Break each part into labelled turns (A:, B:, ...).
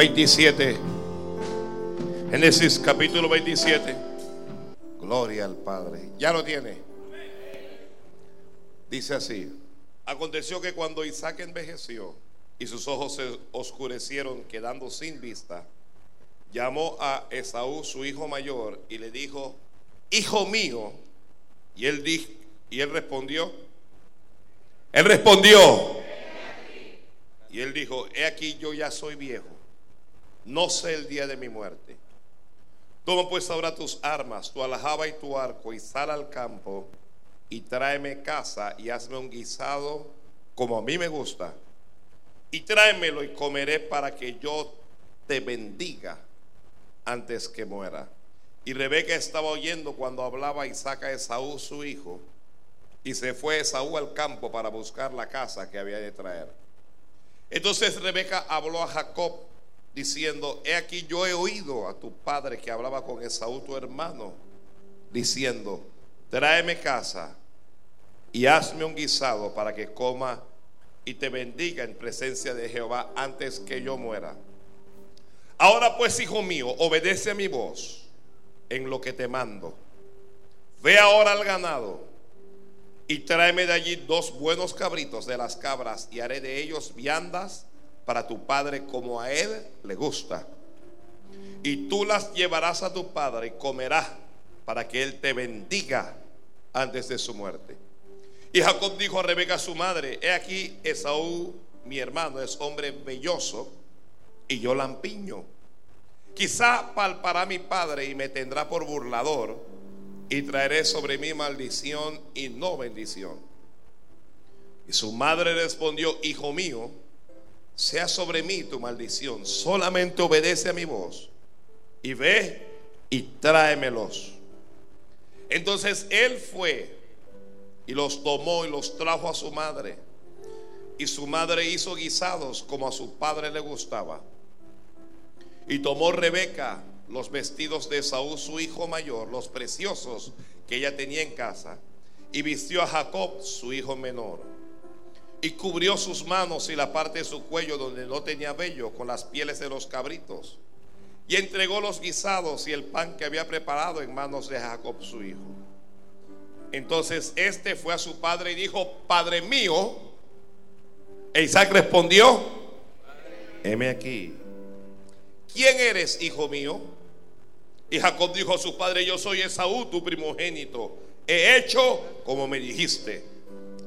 A: 27. Génesis capítulo 27. Gloria al Padre. Ya lo tiene. Dice así. Aconteció que cuando Isaac envejeció y sus ojos se oscurecieron quedando sin vista, llamó a Esaú su hijo mayor y le dijo, hijo mío. Y él dijo, y él respondió, él respondió, y él dijo, he aquí yo ya soy viejo, no sé el día de mi muerte. Toma pues ahora tus armas, tu alajaba y tu arco, y sal al campo, y tráeme casa, y hazme un guisado como a mí me gusta, y tráemelo y comeré para que yo te bendiga antes que muera. Y Rebeca estaba oyendo cuando hablaba Isaac a Esaú, su hijo, y se fue Esaú al campo para buscar la casa que había de traer. Entonces Rebeca habló a Jacob diciendo, he aquí yo he oído a tu padre que hablaba con Esaú tu hermano, diciendo, tráeme casa y hazme un guisado para que coma y te bendiga en presencia de Jehová antes que yo muera. Ahora pues, hijo mío, obedece a mi voz en lo que te mando. Ve ahora al ganado y tráeme de allí dos buenos cabritos de las cabras y haré de ellos viandas para tu padre como a él le gusta. Y tú las llevarás a tu padre y comerás para que él te bendiga antes de su muerte. Y Jacob dijo a Rebeca su madre, he aquí Esaú, mi hermano, es hombre belloso y yo lampiño. Quizá palpará mi padre y me tendrá por burlador y traeré sobre mí maldición y no bendición. Y su madre respondió, hijo mío, sea sobre mí tu maldición, solamente obedece a mi voz y ve y tráemelos. Entonces él fue y los tomó y los trajo a su madre. Y su madre hizo guisados como a su padre le gustaba. Y tomó Rebeca los vestidos de Saúl, su hijo mayor, los preciosos que ella tenía en casa, y vistió a Jacob, su hijo menor, y cubrió sus manos y la parte de su cuello donde no tenía vello con las pieles de los cabritos, y entregó los guisados y el pan que había preparado en manos de Jacob, su hijo. Entonces este fue a su padre y dijo, Padre mío, e Isaac respondió, heme aquí. ¿Quién eres, hijo mío? Y Jacob dijo a su padre, yo soy Esaú, tu primogénito. He hecho como me dijiste.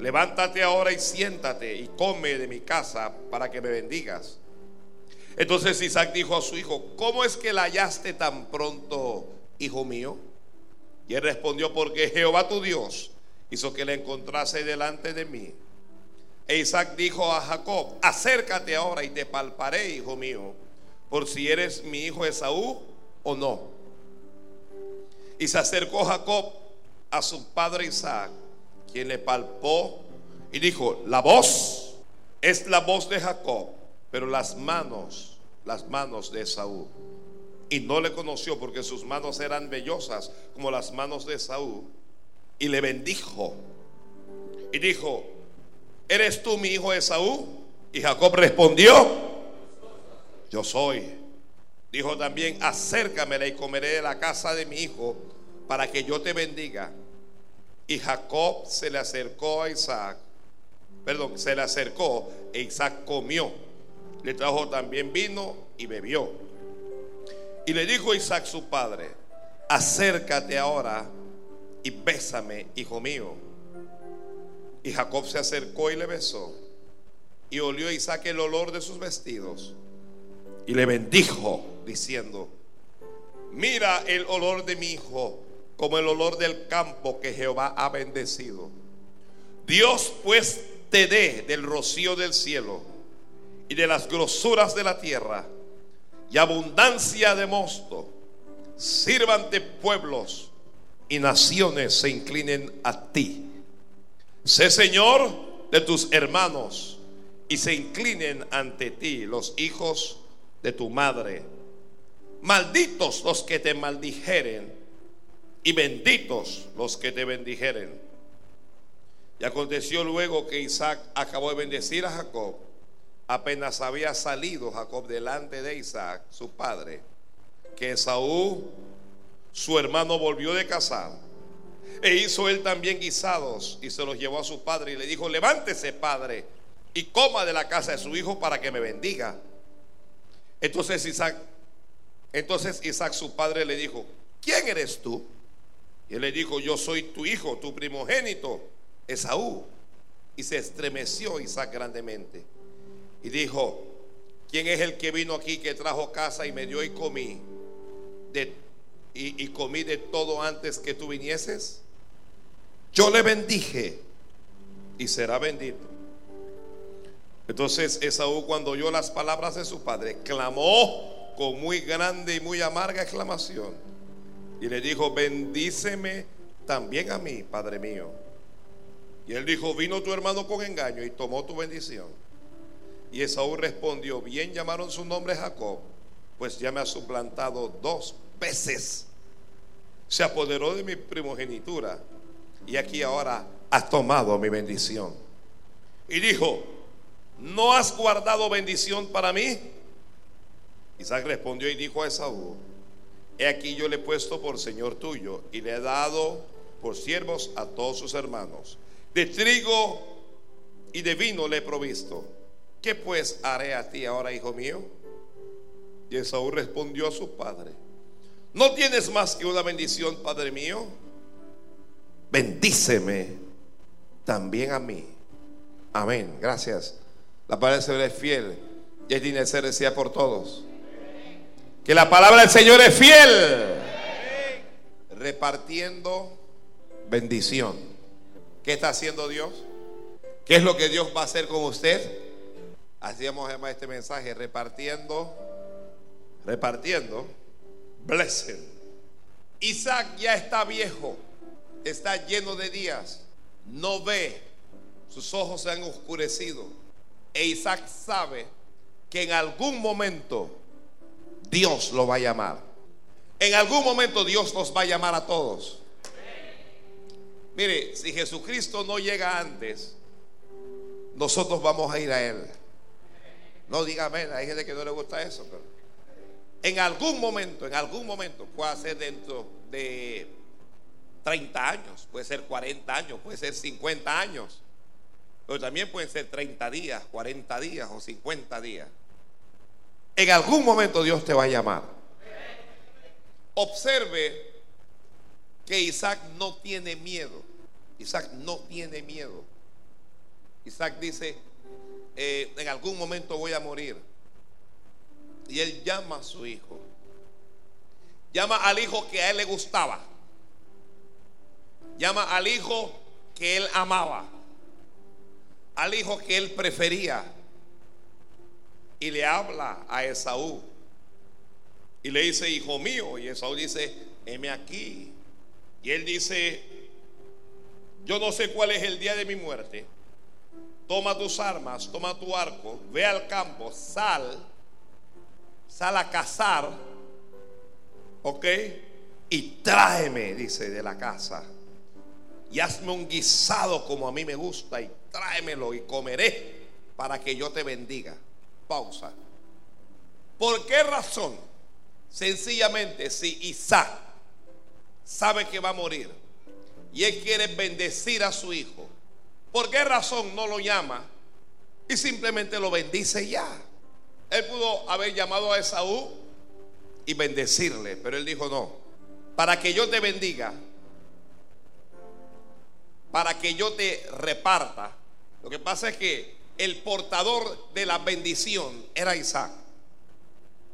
A: Levántate ahora y siéntate y come de mi casa para que me bendigas. Entonces Isaac dijo a su hijo, ¿cómo es que la hallaste tan pronto, hijo mío? Y él respondió, porque Jehová tu Dios hizo que la encontrase delante de mí. E Isaac dijo a Jacob, acércate ahora y te palparé, hijo mío, por si eres mi hijo Esaú o no. Y se acercó Jacob a su padre Isaac, quien le palpó y dijo, la voz es la voz de Jacob, pero las manos, las manos de Esaú. Y no le conoció porque sus manos eran vellosas como las manos de Esaú. Y le bendijo. Y dijo, ¿eres tú mi hijo Esaú? Y Jacob respondió, yo soy. Dijo también, acércamela y comeré de la casa de mi hijo para que yo te bendiga. Y Jacob se le acercó a Isaac, perdón, se le acercó e Isaac comió. Le trajo también vino y bebió. Y le dijo Isaac su padre, acércate ahora y bésame, hijo mío. Y Jacob se acercó y le besó. Y olió Isaac el olor de sus vestidos. Y le bendijo diciendo, mira el olor de mi hijo como el olor del campo que Jehová ha bendecido. Dios pues te dé del rocío del cielo y de las grosuras de la tierra y abundancia de mosto. Sírvante pueblos y naciones se inclinen a ti. Sé Señor de tus hermanos y se inclinen ante ti los hijos de tu madre. Malditos los que te maldijeren y benditos los que te bendijeren. Y aconteció luego que Isaac acabó de bendecir a Jacob apenas había salido Jacob delante de Isaac, su padre, que Esaú, su hermano, volvió de cazar. E hizo él también guisados y se los llevó a su padre y le dijo, levántese padre y coma de la casa de su hijo para que me bendiga. Entonces Isaac, entonces Isaac su padre le dijo, ¿quién eres tú? Y él le dijo, yo soy tu hijo, tu primogénito, Esaú. Y se estremeció Isaac grandemente. Y dijo, ¿quién es el que vino aquí que trajo casa y me dio y comí? Y, y comí de todo antes que tú vinieses. Yo le bendije y será bendito. Entonces Esaú cuando oyó las palabras de su padre, clamó con muy grande y muy amarga exclamación. Y le dijo, bendíceme también a mí, Padre mío. Y él dijo, vino tu hermano con engaño y tomó tu bendición. Y Esaú respondió, bien llamaron su nombre Jacob, pues ya me ha suplantado dos veces. Se apoderó de mi primogenitura y aquí ahora has tomado mi bendición. Y dijo, ¿no has guardado bendición para mí? Isaac respondió y dijo a Esaú, he aquí yo le he puesto por Señor tuyo y le he dado por siervos a todos sus hermanos. De trigo y de vino le he provisto. ¿Qué pues haré a ti ahora, hijo mío? Y Esaú respondió a su padre, ¿no tienes más que una bendición, padre mío? Bendíceme también a mí. Amén. Gracias. La palabra es fiel y es ser decía por todos. Que la palabra del Señor es fiel. Repartiendo bendición. ¿Qué está haciendo Dios? ¿Qué es lo que Dios va a hacer con usted? Hacíamos además este mensaje, repartiendo, repartiendo, blessing. Isaac ya está viejo, está lleno de días, no ve, sus ojos se han oscurecido. E Isaac sabe que en algún momento Dios lo va a llamar. En algún momento Dios nos va a llamar a todos. Mire, si Jesucristo no llega antes, nosotros vamos a ir a Él. No diga amén, hay gente que no le gusta eso, en algún momento, en algún momento, puede ser dentro de 30 años, puede ser 40 años, puede ser 50 años, pero también pueden ser 30 días, 40 días o 50 días. En algún momento Dios te va a llamar. Observe que Isaac no tiene miedo. Isaac no tiene miedo. Isaac dice, eh, en algún momento voy a morir. Y él llama a su hijo. Llama al hijo que a él le gustaba. Llama al hijo que él amaba. Al hijo que él prefería. Y le habla a Esaú. Y le dice, hijo mío. Y Esaú dice, heme aquí. Y él dice, yo no sé cuál es el día de mi muerte. Toma tus armas, toma tu arco, ve al campo, sal, sal a cazar, ¿ok? Y tráeme, dice, de la casa. Y hazme un guisado como a mí me gusta y tráemelo y comeré para que yo te bendiga. Pausa. ¿Por qué razón? Sencillamente, si Isaac sabe que va a morir y él quiere bendecir a su hijo, ¿por qué razón no lo llama y simplemente lo bendice ya? Él pudo haber llamado a Esaú y bendecirle, pero él dijo no, para que yo te bendiga, para que yo te reparta. Lo que pasa es que el portador de la bendición era Isaac.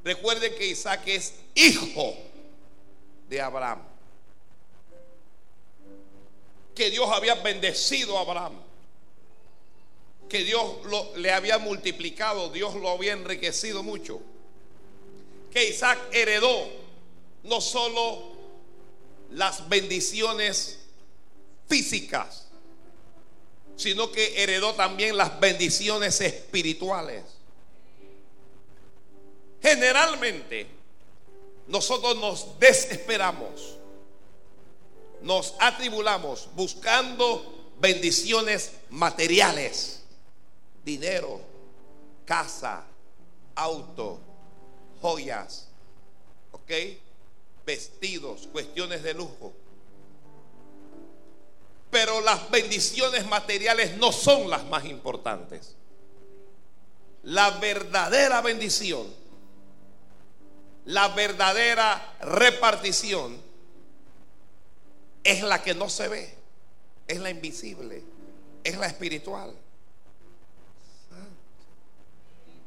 A: Recuerden que Isaac es hijo de Abraham. Que Dios había bendecido a Abraham, que Dios le había multiplicado, Dios lo había enriquecido mucho, que Isaac heredó no solo las bendiciones físicas, sino que heredó también las bendiciones espirituales. Generalmente nosotros nos desesperamos nos atribulamos buscando bendiciones materiales, dinero, casa, auto, joyas, ¿ok? Vestidos, cuestiones de lujo. Pero las bendiciones materiales no son las más importantes. La verdadera bendición, la verdadera repartición es la que no se ve, es la invisible, es la espiritual.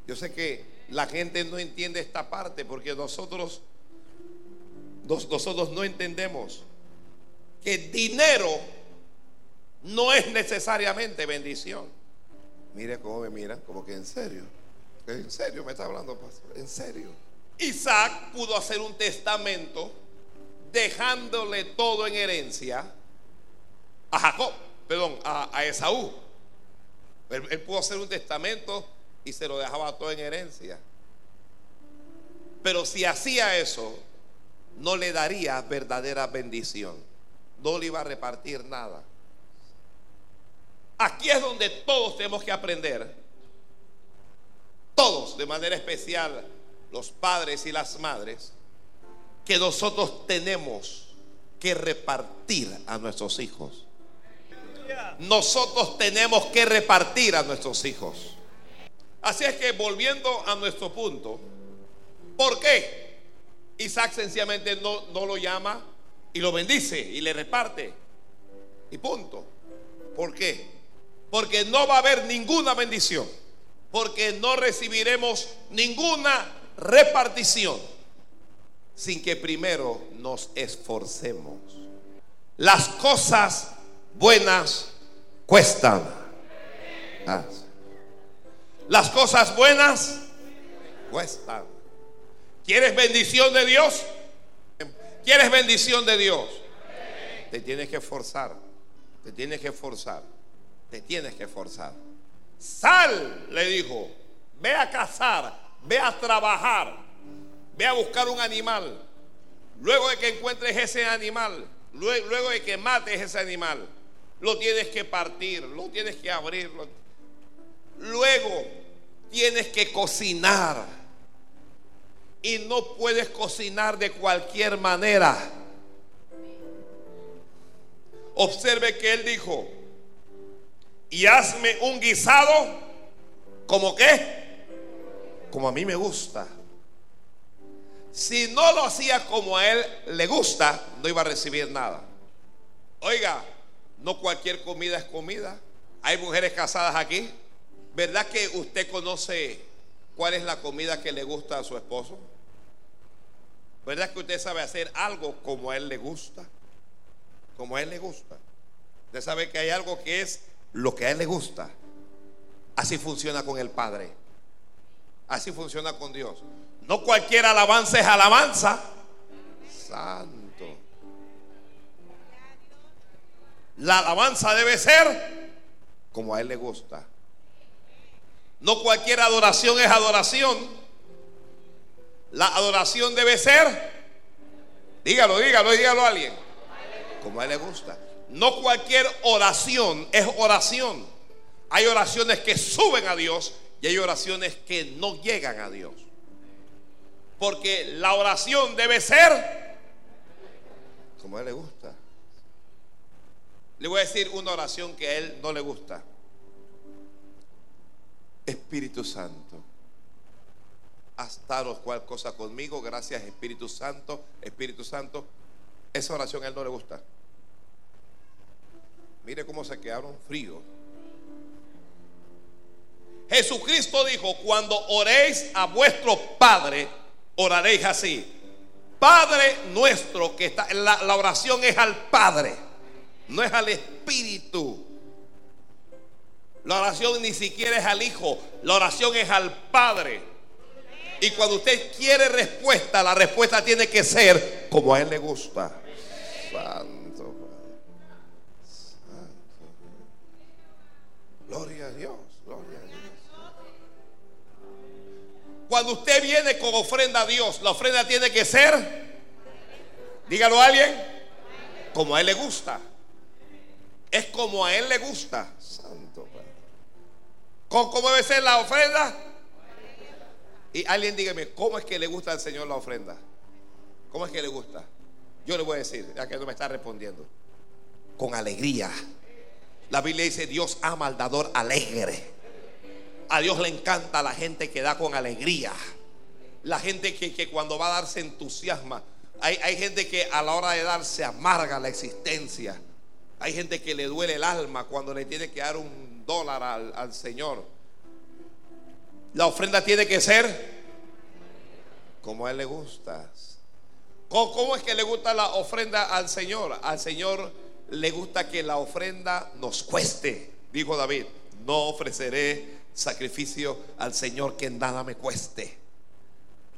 A: Yo sé que la gente no entiende esta parte porque nosotros nosotros no entendemos que dinero no es necesariamente bendición. Mire cómo me miran, como que en serio. En serio me está hablando, pastor. En serio. Isaac pudo hacer un testamento dejándole todo en herencia a Jacob, perdón, a, Esaú. él pudo hacer un testamento y se lo dejaba todo en herencia. Pero si hacía eso, no le daría verdadera bendición. No le iba a repartir nada. Aquí es donde todos tenemos que aprender. Todos, de manera especial, los padres y las madres, que nosotros tenemos que repartir a nuestros hijos. Nosotros tenemos que repartir a nuestros hijos. Así es que volviendo a nuestro punto, ¿por qué Isaac sencillamente no, no lo llama y lo bendice y le reparte? Y punto. ¿Por qué? Porque no va a haber ninguna bendición. Porque no recibiremos ninguna repartición sin que primero nos esforcemos. Las cosas buenas cuestan. Las cosas buenas cuestan. ¿Quieres bendición de Dios? ¿Quieres bendición de Dios? Te tienes que esforzar. Te tienes que esforzar. Te tienes que esforzar. Sal, le dijo. Ve a cazar. Ve a trabajar. Ve a buscar un animal. Luego de que encuentres ese animal, luego, de que mates ese animal, lo tienes que partir, lo tienes que abrir. Luego tienes que cocinar. Y no puedes cocinar de cualquier manera. Observe que él dijo, y hazme un guisado como qué, como a mí me gusta. Si no lo hacía como a él le gusta, no iba a recibir nada. Oiga, no cualquier comida es comida. Hay mujeres casadas aquí ¿Verdad que usted conoce cuál es la comida que le gusta a su esposo? ¿Verdad que usted sabe hacer algo como a él le gusta? Como a él le gusta. Usted sabe que hay algo que es lo que a él le gusta. Así funciona con el Padre. Así funciona con Dios. No cualquier alabanza es alabanza. Santo. La alabanza debe ser como a él le gusta. No cualquier adoración es adoración. La adoración debe ser, dígalo, dígalo, dígalo a alguien, como a él le gusta. No cualquier oración es oración. Hay oraciones que suben a Dios y hay oraciones que no llegan a Dios. Porque la oración debe ser como a él le gusta. Le voy a decir una oración que a él no le gusta. Espíritu Santo, haz tal cual cosa conmigo, gracias Espíritu Santo, Espíritu Santo. Esa oración a él no le gusta. Mire cómo se quedaron fríos. Jesucristo dijo, cuando oréis a vuestro Padre, oraréis así. Padre nuestro, que está, la, oración es al Padre, no es al Espíritu. La oración ni siquiera es al Hijo, la oración es al Padre. Y cuando usted quiere respuesta, la respuesta tiene que ser como a Él le gusta. Gloria a Dios, gloria a Dios. Cuando usted viene con ofrenda a Dios, la ofrenda tiene que ser, dígalo a alguien, como a Él le gusta. Es como a Él le gusta. ¿Cómo debe ser la ofrenda? Y alguien dígame, ¿cómo es que le gusta al Señor la ofrenda? ¿Cómo es que le gusta? Yo le voy a decir, ya que no me está respondiendo. Con alegría. La Biblia dice, Dios ama al dador alegre. A Dios le encanta la gente que da con alegría. La gente que, cuando va a dar se entusiasma. Hay, hay, gente que a la hora de dar se amarga la existencia. Hay gente que le duele el alma cuando le tiene que dar un dólar al, al Señor. La ofrenda tiene que ser como a Él le gusta. ¿Cómo, es que le gusta la ofrenda al Señor? Al Señor le gusta que la ofrenda nos cueste. Dijo David, no ofreceré sacrificio al Señor que nada me cueste.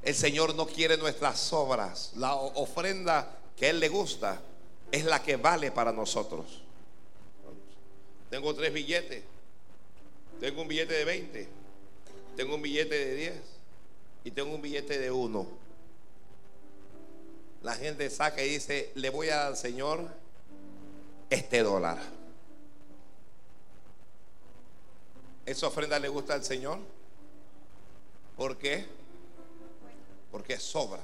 A: El Señor no quiere nuestras obras. La ofrenda que Él le gusta es la que vale para nosotros. Tengo tres billetes. Tengo un billete de 20. Tengo un billete de 10. Y tengo un billete de 1. La gente saca y dice, le voy al Señor este dólar. ¿Esa ofrenda le gusta al Señor? ¿Por qué? Porque sobra.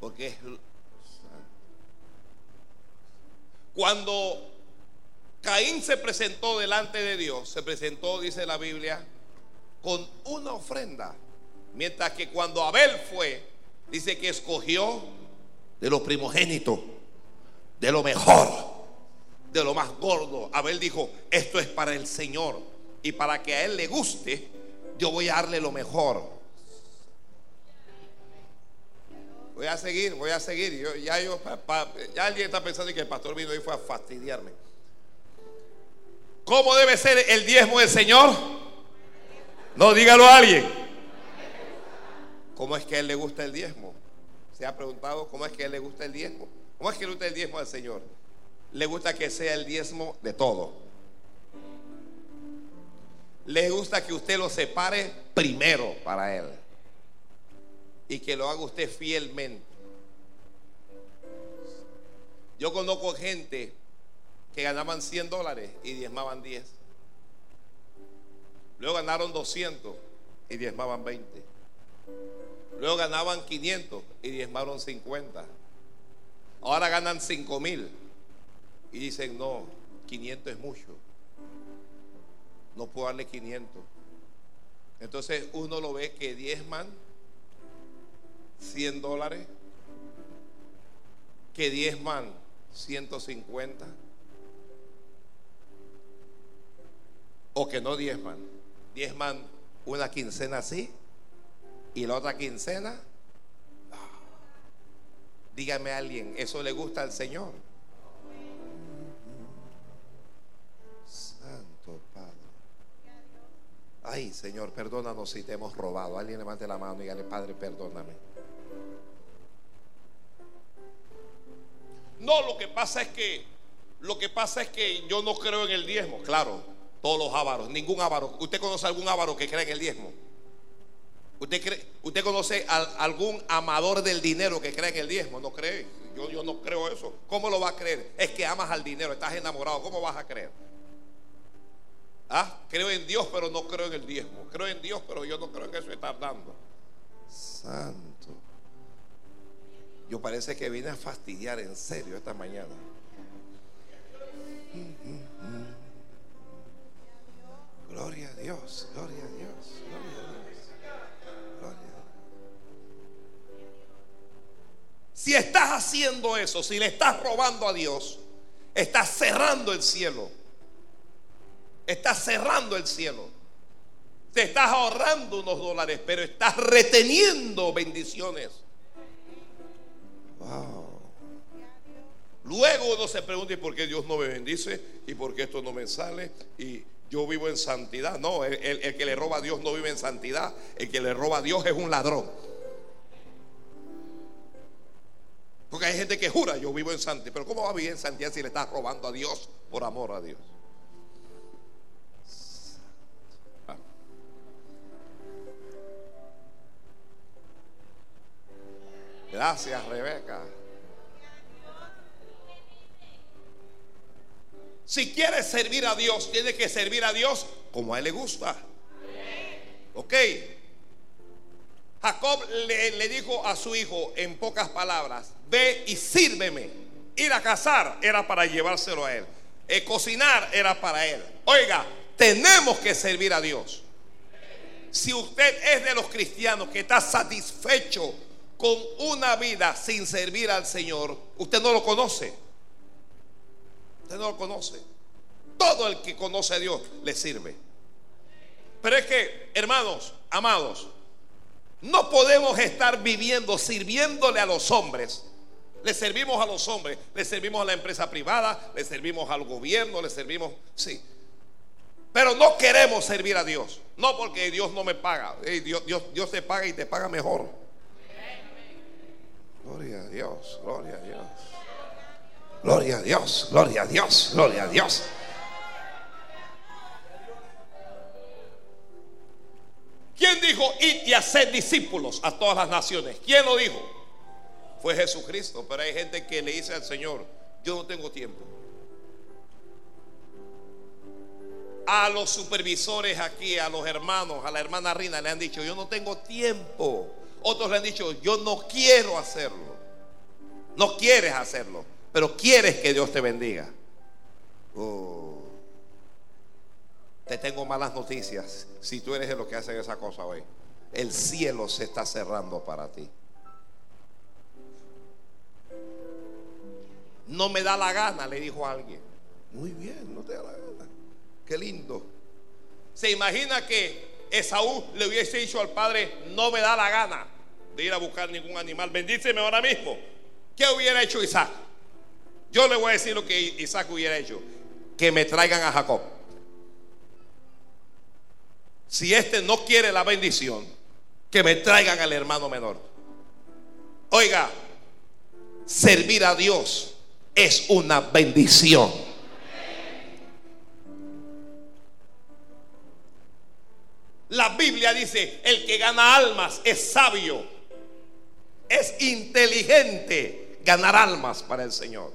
A: Porque es... Cuando Caín se presentó delante de Dios, se presentó, dice la Biblia, con una ofrenda. Mientras que cuando Abel fue, dice que escogió de los primogénitos, de lo mejor, de lo más gordo. Abel dijo, esto es para el Señor. Y para que a él le guste, yo voy a darle lo mejor. Voy a seguir, voy a seguir. Ya, yo, alguien está pensando que el pastor vino y fue a fastidiarme. ¿Cómo debe ser el diezmo del Señor? No, dígalo a alguien. ¿Cómo es que a él le gusta el diezmo? ¿Se ha preguntado cómo es que a él le gusta el diezmo? ¿Cómo es que le gusta el diezmo al Señor? Le gusta que sea el diezmo de todo. Le gusta que usted lo separe primero para Él. Y que lo haga usted fielmente. Yo conozco gente que ganaban 100 dólares y diezmaban 10. Luego ganaron 200 y diezmaban 20. Luego ganaban 500 y diezmaron 50. Ahora ganan 5 mil y dicen, no, 500 es mucho no puedo darle 500. Entonces uno lo ve que diezman 100 dólares, que diezman 150, o que no diezman. Diezman una quincena así y la otra quincena. Dígame a alguien, ¿eso le gusta al Señor? Ay, Señor, perdónanos si te hemos robado. Alguien levante la mano y dígale, Padre, perdóname. No, lo que pasa es que lo que pasa es que yo no creo en el diezmo. Claro, todos los ávaros, ningún ávaro. ¿Usted conoce algún ávaro que cree en el diezmo? ¿Usted, cree, ¿Usted conoce algún amador del dinero que cree en el diezmo? No cree. Yo, yo no creo eso. ¿Cómo lo va a creer? Es que amas al dinero, estás enamorado. ¿Cómo vas a creer? Ah, creo en Dios, pero no creo en el diezmo. Creo en Dios, pero yo no creo en eso estar dando. Santo. Yo parece que vine a fastidiar en serio esta mañana. Gloria a Dios, gloria a Dios, gloria a Dios. Gloria a Dios. Si estás haciendo eso, si le estás robando a Dios, estás cerrando el cielo. Estás cerrando el cielo. Te estás ahorrando unos dólares, pero estás reteniendo bendiciones. Wow. Luego uno se pregunta, ¿y por qué Dios no me bendice? ¿Y por qué esto no me sale? Y yo vivo en santidad. No, el, el, que le roba a Dios no vive en santidad. El que le roba a Dios es un ladrón. Porque hay gente que jura, yo vivo en santidad. Pero ¿cómo va a vivir en santidad si le estás robando a Dios por amor a Dios? Gracias, Rebeca. Si quieres servir a Dios, tiene que servir a Dios como a Él le gusta. ¿Ok? Jacob le, dijo a su hijo en pocas palabras, ve y sírveme. Ir a cazar era para llevárselo a él. Eh, cocinar era para él. Oiga, tenemos que servir a Dios. Si usted es de los cristianos que está satisfecho con una vida sin servir al Señor, usted no lo conoce. Usted no lo conoce. Todo el que conoce a Dios le sirve. Pero es que, hermanos, amados, no podemos estar viviendo sirviéndole a los hombres. Le servimos a los hombres, le servimos a la empresa privada, le servimos al gobierno, le servimos, sí. Pero no queremos servir a Dios. No porque Dios no me paga. Dios, Dios, Dios te paga y te paga mejor. Gloria a Dios, gloria a Dios. Gloria a Dios, gloria a Dios, gloria a Dios. ¿Quién dijo ir y hacer discípulos a todas las naciones? ¿Quién lo dijo? Fue Jesucristo. Pero hay gente que le dice al Señor, yo no tengo tiempo. A los supervisores aquí, a los hermanos, a la hermana Rina le han dicho, yo no tengo tiempo. Otros le han dicho, yo no quiero hacerlo. No quieres hacerlo, pero quieres que Dios te bendiga. Oh. Te tengo malas noticias si tú eres de los que hacen esa cosa hoy. El cielo se está cerrando para ti. No me da la gana, le dijo alguien. Muy bien, no te da la gana. Qué lindo. Se imagina que Esaú le hubiese dicho al padre, no me da la gana de ir a buscar ningún animal. Bendíceme ahora mismo. ¿Qué hubiera hecho Isaac? Yo le voy a decir lo que Isaac hubiera hecho. Que me traigan a Jacob. Si este no quiere la bendición, que me traigan al hermano menor. Oiga, servir a Dios es una bendición. La Biblia dice, el que gana almas es sabio, es inteligente ganar almas para el Señor.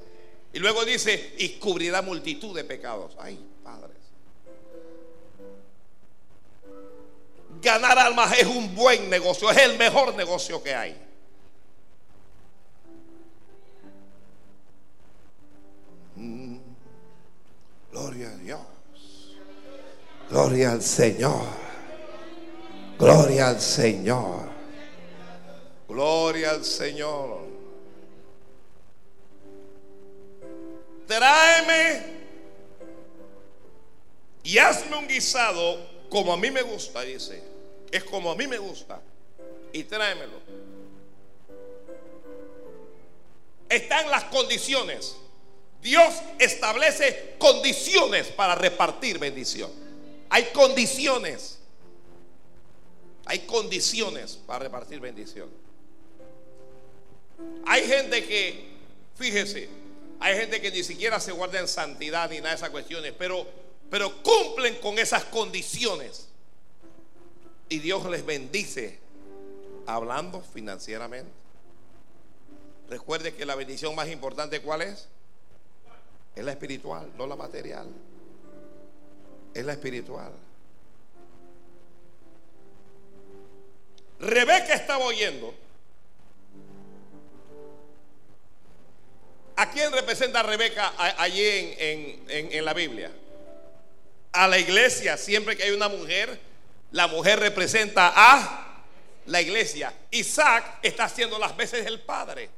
A: Y luego dice, y cubrirá multitud de pecados. Ay, padres. Ganar almas es un buen negocio, es el mejor negocio que hay. Mm. Gloria a Dios. Gloria al Señor. Gloria al Señor. Gloria al Señor. Tráeme y hazme un guisado como a mí me gusta, dice. Es como a mí me gusta. Y tráemelo. Están las condiciones. Dios establece condiciones para repartir bendición. Hay condiciones. Hay condiciones para repartir bendición. Hay gente que, fíjese, hay gente que ni siquiera se guarda en santidad ni nada de esas cuestiones, pero, pero cumplen con esas condiciones. Y Dios les bendice hablando financieramente. Recuerde que la bendición más importante, ¿cuál es? Es la espiritual, no la material. Es la espiritual. Rebeca estaba oyendo ¿A quién representa Rebeca allí en, la Biblia? A la iglesia. Siempre que hay una mujer, la mujer representa a la iglesia. Isaac está haciendo las veces del padre.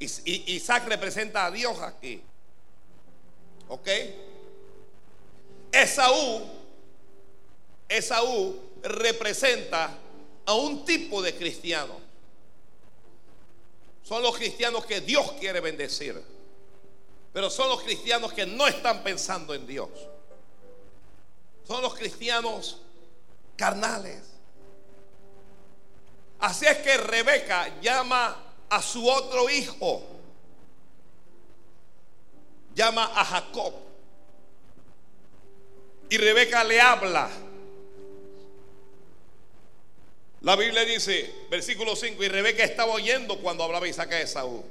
A: Isaac representa a Dios aquí. ¿Ok? Esaú, Esaú representa a un tipo de cristiano son los cristianos que Dios quiere bendecir. Pero son los cristianos que no están pensando en Dios. Son los cristianos carnales. Así es que Rebeca llama a su otro hijo. Llama a Jacob. Y Rebeca le habla la Biblia dice, versículo 5, y Rebeca estaba oyendo cuando hablaba Isaac a Esaú.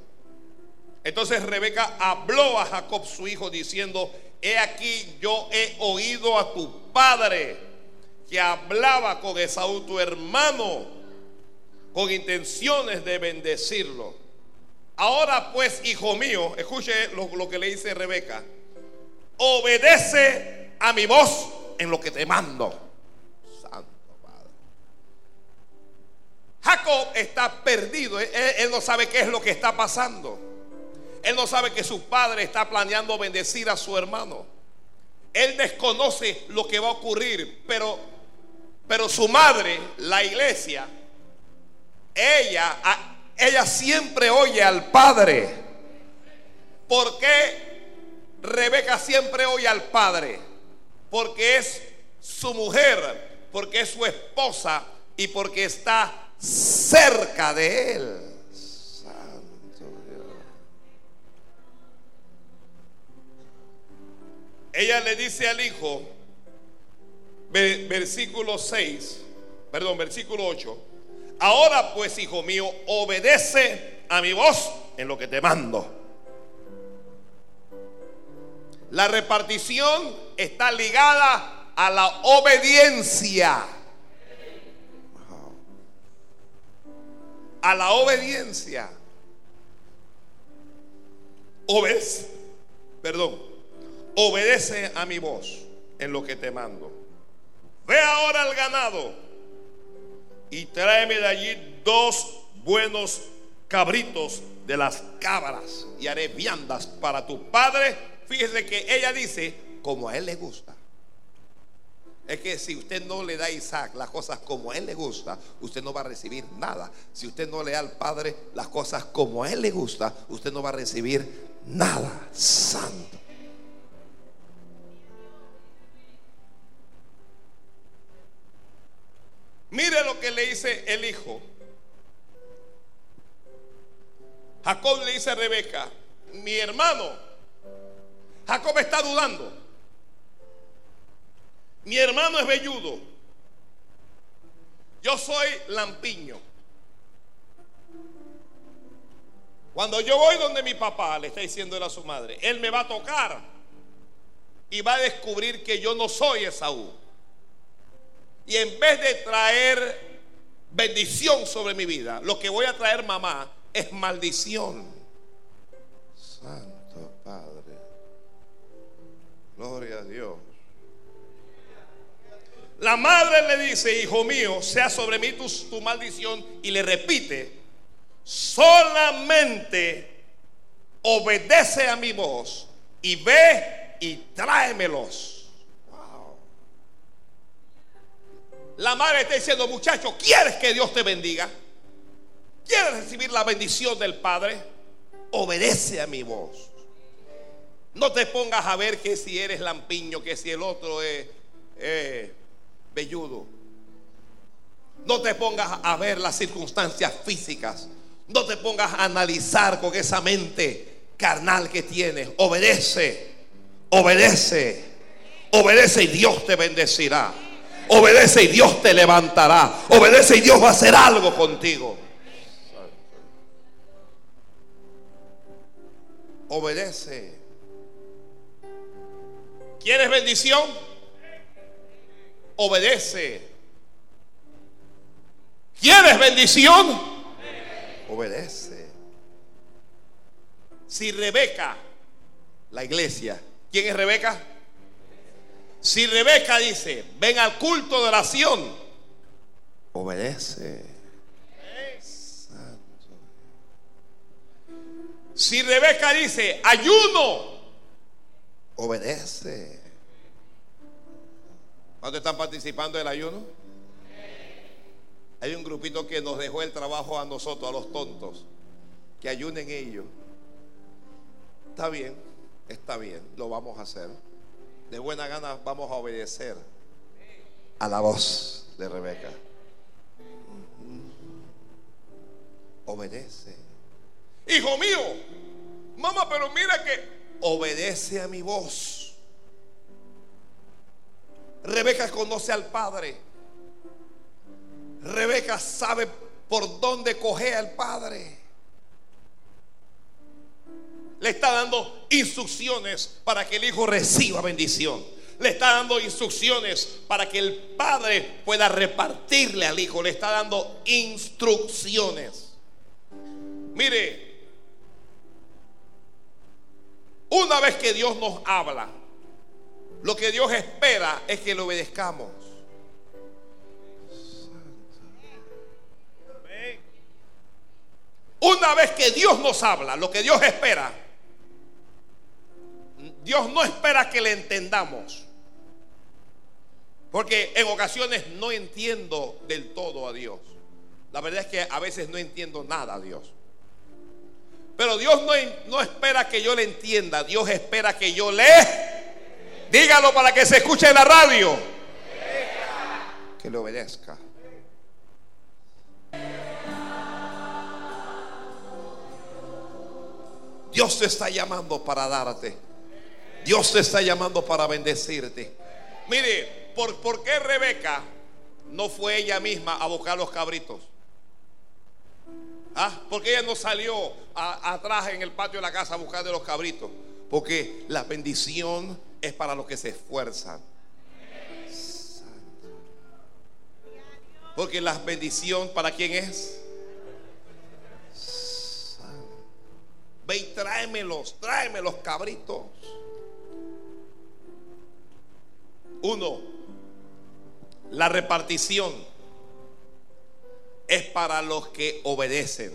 A: Entonces Rebeca habló a Jacob su hijo diciendo, he aquí yo he oído a tu padre que hablaba con Esaú tu hermano con intenciones de bendecirlo. Ahora pues, hijo mío, escuche lo, que le dice Rebeca, obedece a mi voz en lo que te mando. Jacob está perdido, él no sabe qué es lo que está pasando. Él no sabe que su padre está planeando bendecir a su hermano. Él desconoce lo que va a ocurrir, pero, pero su madre, la iglesia, ella, ella siempre oye al padre. ¿Por qué Rebeca siempre oye al padre? Porque es su mujer, porque es su esposa y porque está cerca de él. ella le dice al hijo, versículo 6, perdón, versículo 8, ahora pues, hijo mío, obedece a mi voz en lo que te mando. La repartición está ligada a la obediencia. A la obediencia. Obedece, perdón, obedece a mi voz en lo que te mando. Ve ahora al ganado y tráeme de allí dos buenos cabritos de las cabras y haré viandas para tu padre. Fíjese que ella dice, como a él le gusta. Es que si usted no le da a Isaac las cosas como a él le gusta, usted no va a recibir nada. Si usted no le da al Padre las cosas como a él le gusta, usted no va a recibir nada. Santo. Mire lo que le dice el hijo. Jacob le dice a Rebeca, mi hermano, Jacob está dudando. Mi hermano es velludo. Yo soy lampiño. Cuando yo voy donde mi papá, le está diciendo él a su madre, él me va a tocar y va a descubrir que yo no soy Esaú. Y en vez de traer bendición sobre mi vida, lo que voy a traer mamá es maldición. Santo Padre. Gloria a Dios. La madre le dice, hijo mío, sea sobre mí tu, maldición. Y le repite, solamente obedece a mi voz y ve y tráemelos. La madre está diciendo, muchacho, ¿quieres que Dios te bendiga? ¿Quieres recibir la bendición del Padre? Obedece a mi voz. No te pongas a ver que si eres lampiño, que si el otro es velludo. No te pongas a ver las circunstancias físicas. No te pongas a analizar con esa mente carnal que tienes. Obedece, obedece, obedece y Dios te bendecirá. Obedece y Dios te levantará. Obedece y Dios va a hacer algo contigo. Obedece. ¿Quieres bendición? Obedece. ¿Quieres bendición? Obedece. Si Rebeca, la iglesia, ¿quién es Rebeca? Si Rebeca dice, ven al culto de oración, obedece. Si Rebeca dice, ayuno, obedece. ¿Cuántos están participando del ayuno? Hay un grupito que nos dejó el trabajo a nosotros, a los tontos, que ayunen ellos. Está bien, está bien, lo vamos a hacer de buena gana vamos a obedecer a la voz de Rebeca. Obedece. Hijo mío, mamá, pero mira que obedece a mi voz. Rebeca conoce al Padre. Rebeca sabe por dónde coge al Padre le está dando instrucciones para que el hijo reciba bendición. le está dando instrucciones para que el padre pueda repartirle al hijo. Le está dando instrucciones. Mire, una vez que Dios nos habla, lo que Dios espera es que le obedezcamos. Una vez que Dios nos habla, lo que Dios espera, Dios no espera que le entendamos. Porque en ocasiones no entiendo del todo a Dios. La verdad es que a veces no entiendo nada a Dios. Pero Dios no, no espera que yo le entienda. Dios espera que yo le... Dígalo para que se escuche en la radio. Que le obedezca. Dios te está llamando para darte. Dios te está llamando para bendecirte. Mire, ¿por, ¿por qué Rebeca no fue ella misma a buscar los cabritos? ¿Ah? ¿Por qué ella no salió atrás en el patio de la casa a buscar de los cabritos? Porque la bendición es para los que se esfuerzan. Porque la bendición para quién es? Ve y tráemelos, tráeme los cabritos. Uno, la repartición es para los que obedecen.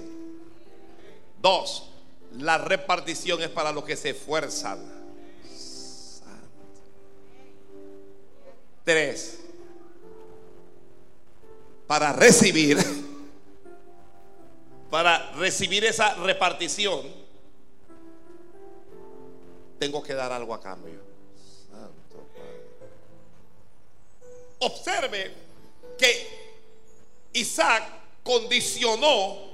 A: Dos, la repartición es para los que se esfuerzan. Tres, para recibir, para recibir esa repartición, tengo que dar algo a cambio. Observe que Isaac condicionó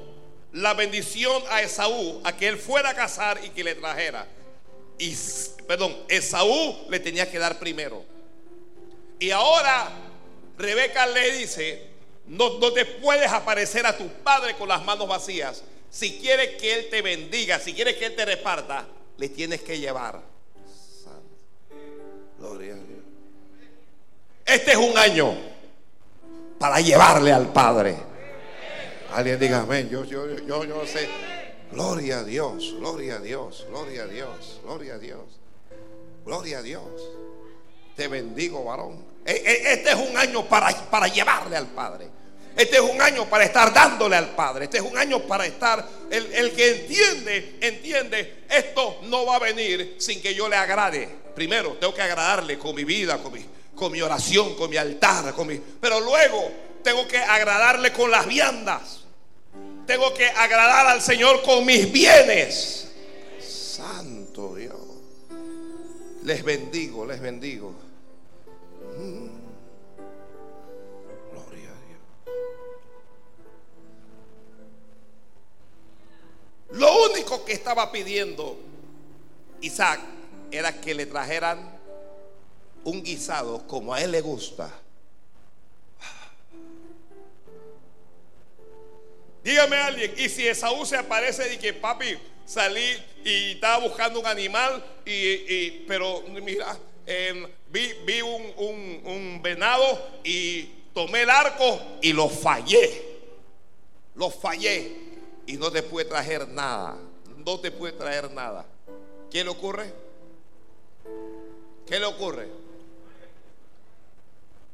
A: la bendición a Esaú a que él fuera a cazar y que le trajera. Y, perdón, Esaú le tenía que dar primero. Y ahora Rebeca le dice, no, te puedes aparecer a tu padre con las manos vacías. Si quieres que él te bendiga, si quieres que él te reparta, le tienes que llevar. Gloria a Dios. Este es un año para llevarle al Padre. Alguien diga amén. Yo, yo, yo, yo sé. Gloria a Dios, gloria a Dios, gloria a Dios, gloria a Dios, gloria a Dios. Te bendigo, varón. E, e, este es un año para, para llevarle al Padre. Este es un año para estar dándole al Padre. Este es un año para estar. El, el, que entiende, entiende, esto no va a venir sin que yo le agrade. Primero, tengo que agradarle con mi vida, con mi, con mi oración, con mi altar, con mi, pero luego tengo que agradarle con las viandas. Tengo que agradar al Señor con mis bienes. Santo Dios. Les bendigo, les bendigo. Gloria a Dios. Lo único que estaba pidiendo Isaac era que le trajeran un guisado como a él le gusta. Dígame alguien, y si Esaú se aparece y que papi salí y estaba buscando un animal, y, pero mira, em, vi, un, un venado y tomé el arco y lo fallé. Lo fallé y no te puede traer nada. No te puede traer nada. ¿Qué le ocurre? ¿Qué le ocurre?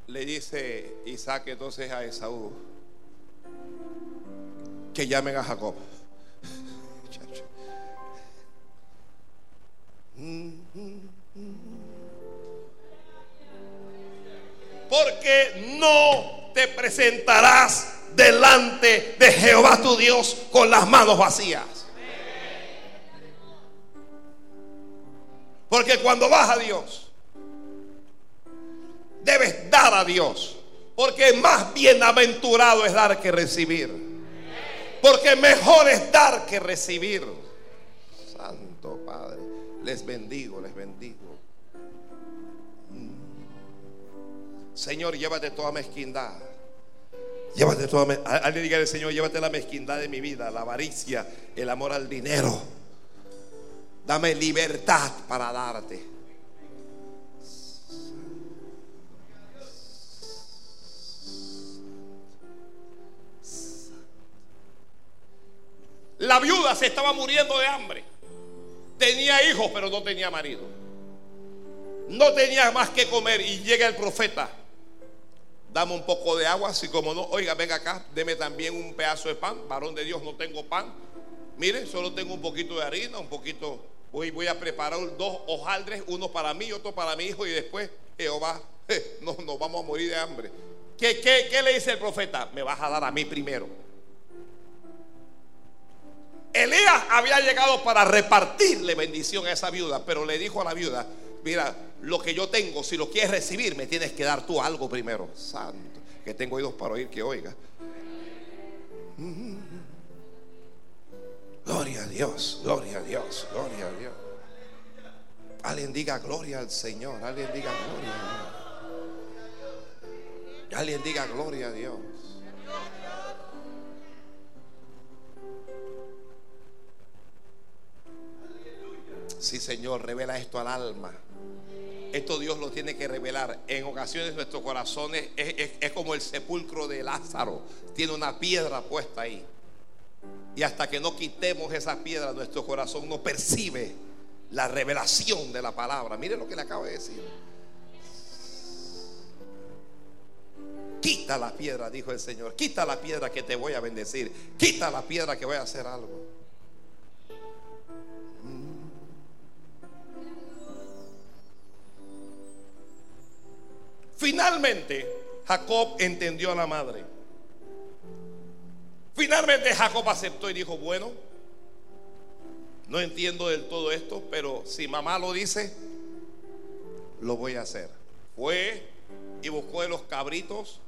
A: le dice Isaac entonces a Esaú que llamen a Jacob. Porque no te presentarás delante de Jehová tu Dios con las manos vacías. Porque cuando vas a Dios, debes dar a Dios. Porque más bienaventurado es dar que recibir. Porque mejor es dar que recibir. Santo Padre, les bendigo, les bendigo. Señor, llévate toda mezquindad. Llévate toda mezquindad. Alguien diga al Señor, llévate la mezquindad de mi vida, la avaricia, el amor al dinero. Dame libertad para darte. La viuda se estaba muriendo de hambre. Tenía hijos, pero no tenía marido. No tenía más que comer. Y llega el profeta Dame un poco de agua, así como no. Oiga, venga acá, deme también un pedazo de pan. Varón de Dios, no tengo pan. Mire, solo tengo un poquito de harina, un poquito. Voy, voy a preparar dos hojaldres, uno para mí, otro para mi hijo. Y después Jehová, no, nos vamos a morir de hambre. ¿Qué, qué, qué le dice el profeta? Me vas a dar a mí primero. Elías había llegado para repartirle bendición a esa viuda, pero le dijo a la viuda, mira, lo que yo tengo, si lo quieres recibir, me tienes que dar tú algo primero. Santo, que tengo oídos para oír que oiga. Mm. Gloria a Dios, gloria a Dios, gloria a Dios. Alguien diga gloria al Señor, alguien diga gloria a Dios. Alguien diga gloria a Dios. Sí, Señor, revela esto al alma. Esto Dios lo tiene que revelar. En ocasiones nuestros corazones es, es, como el sepulcro de Lázaro. Tiene una piedra puesta ahí. Y hasta que no quitemos esa piedra, nuestro corazón no percibe la revelación de la palabra. Mire lo que le acabo de decir. Quita la piedra, dijo el Señor. Quita la piedra que te voy a bendecir. Quita la piedra que voy a hacer algo. Finalmente, Jacob entendió a la madre. Finalmente Jacob aceptó y dijo, bueno, no entiendo del todo esto, pero si mamá lo dice, lo voy a hacer. Fue y buscó de los cabritos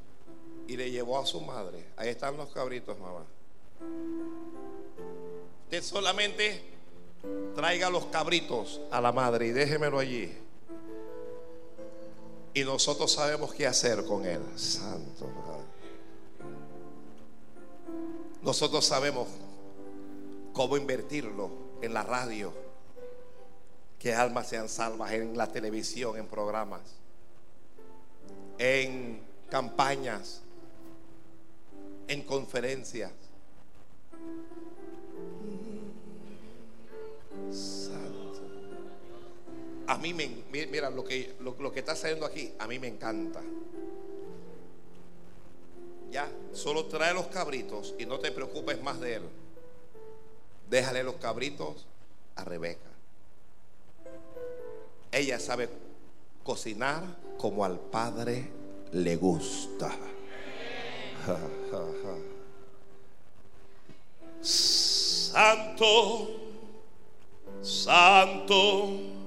A: y le llevó a su madre. Ahí están los cabritos, mamá. Usted solamente traiga los cabritos a la madre y déjemelo allí. Y nosotros sabemos qué hacer con él. Santo Nosotros sabemos cómo invertirlo en la radio. Que almas sean salvas en la televisión, en programas, en campañas, en conferencias. A mí me, mira, lo que, lo, que está haciendo aquí, a mí me encanta. Ya, solo trae los cabritos y no te preocupes más de él. Déjale los cabritos a Rebeca. Ella sabe cocinar como al padre le gusta. Santo, santo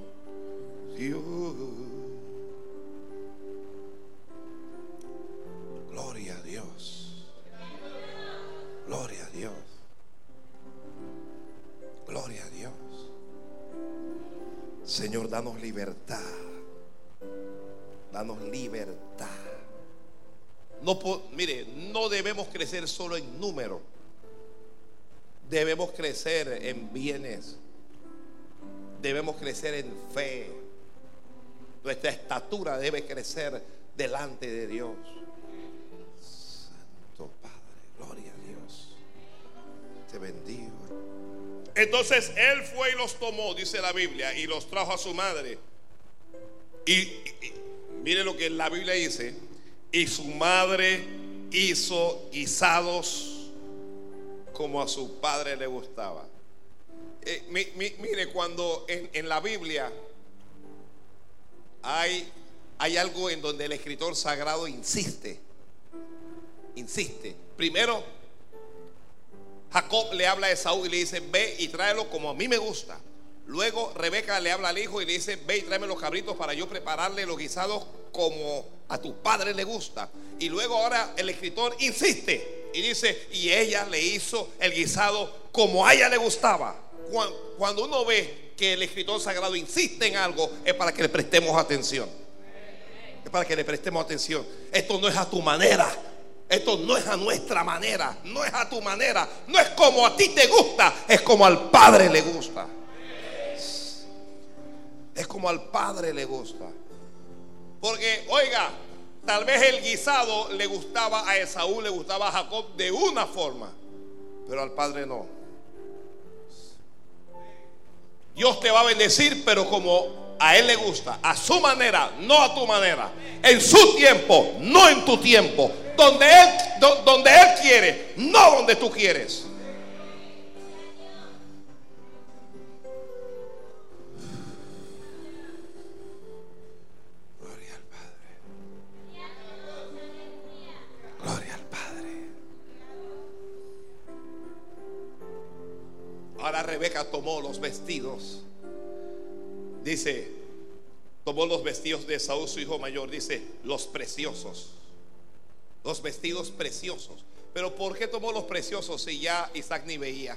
A: Gloria a Dios. Gloria a Dios. Gloria a Dios. Señor, danos libertad. Danos libertad. No, mire, no debemos crecer solo en número. Debemos crecer en bienes. Debemos crecer en fe nuestra estatura debe crecer delante de Dios. Santo Padre, gloria a Dios. Te bendigo. Entonces él fue y los tomó, dice la Biblia, y los trajo a su madre. Y, mire lo que la Biblia dice. Y su madre hizo guisados como a su padre le gustaba. Eh, mire, cuando en la Biblia hay, hay algo en donde el escritor sagrado insiste. Insiste. Primero, Jacob le habla a Esaú y le dice, ve y tráelo como a mí me gusta. Luego Rebeca le habla al hijo y le dice, ve y tráeme los cabritos para yo prepararle los guisados como a tu padre le gusta. Y luego ahora el escritor insiste y dice, y ella le hizo el guisado como a ella le gustaba. Cuando uno ve que el escritor sagrado insiste en algo, es para que le prestemos atención. Es para que le prestemos atención. Esto no es a tu manera. Esto no es a nuestra manera. No es a tu manera. No es como a ti te gusta. Es como al Padre le gusta. Es como al Padre le gusta. Porque, oiga, tal vez el guisado le gustaba a Esaú, le gustaba a Jacob de una forma. Pero al Padre no. Dios te va a bendecir, pero como a Él le gusta, a su manera, no a tu manera, en su tiempo, no en tu tiempo, donde Él, donde él quiere, no donde tú quieres. Ahora Rebeca tomó los vestidos. Dice, tomó los vestidos de Saúl, su hijo mayor. Dice, los preciosos los vestidos preciosos. Pero ¿por qué tomó los preciosos si ya Isaac ni veía?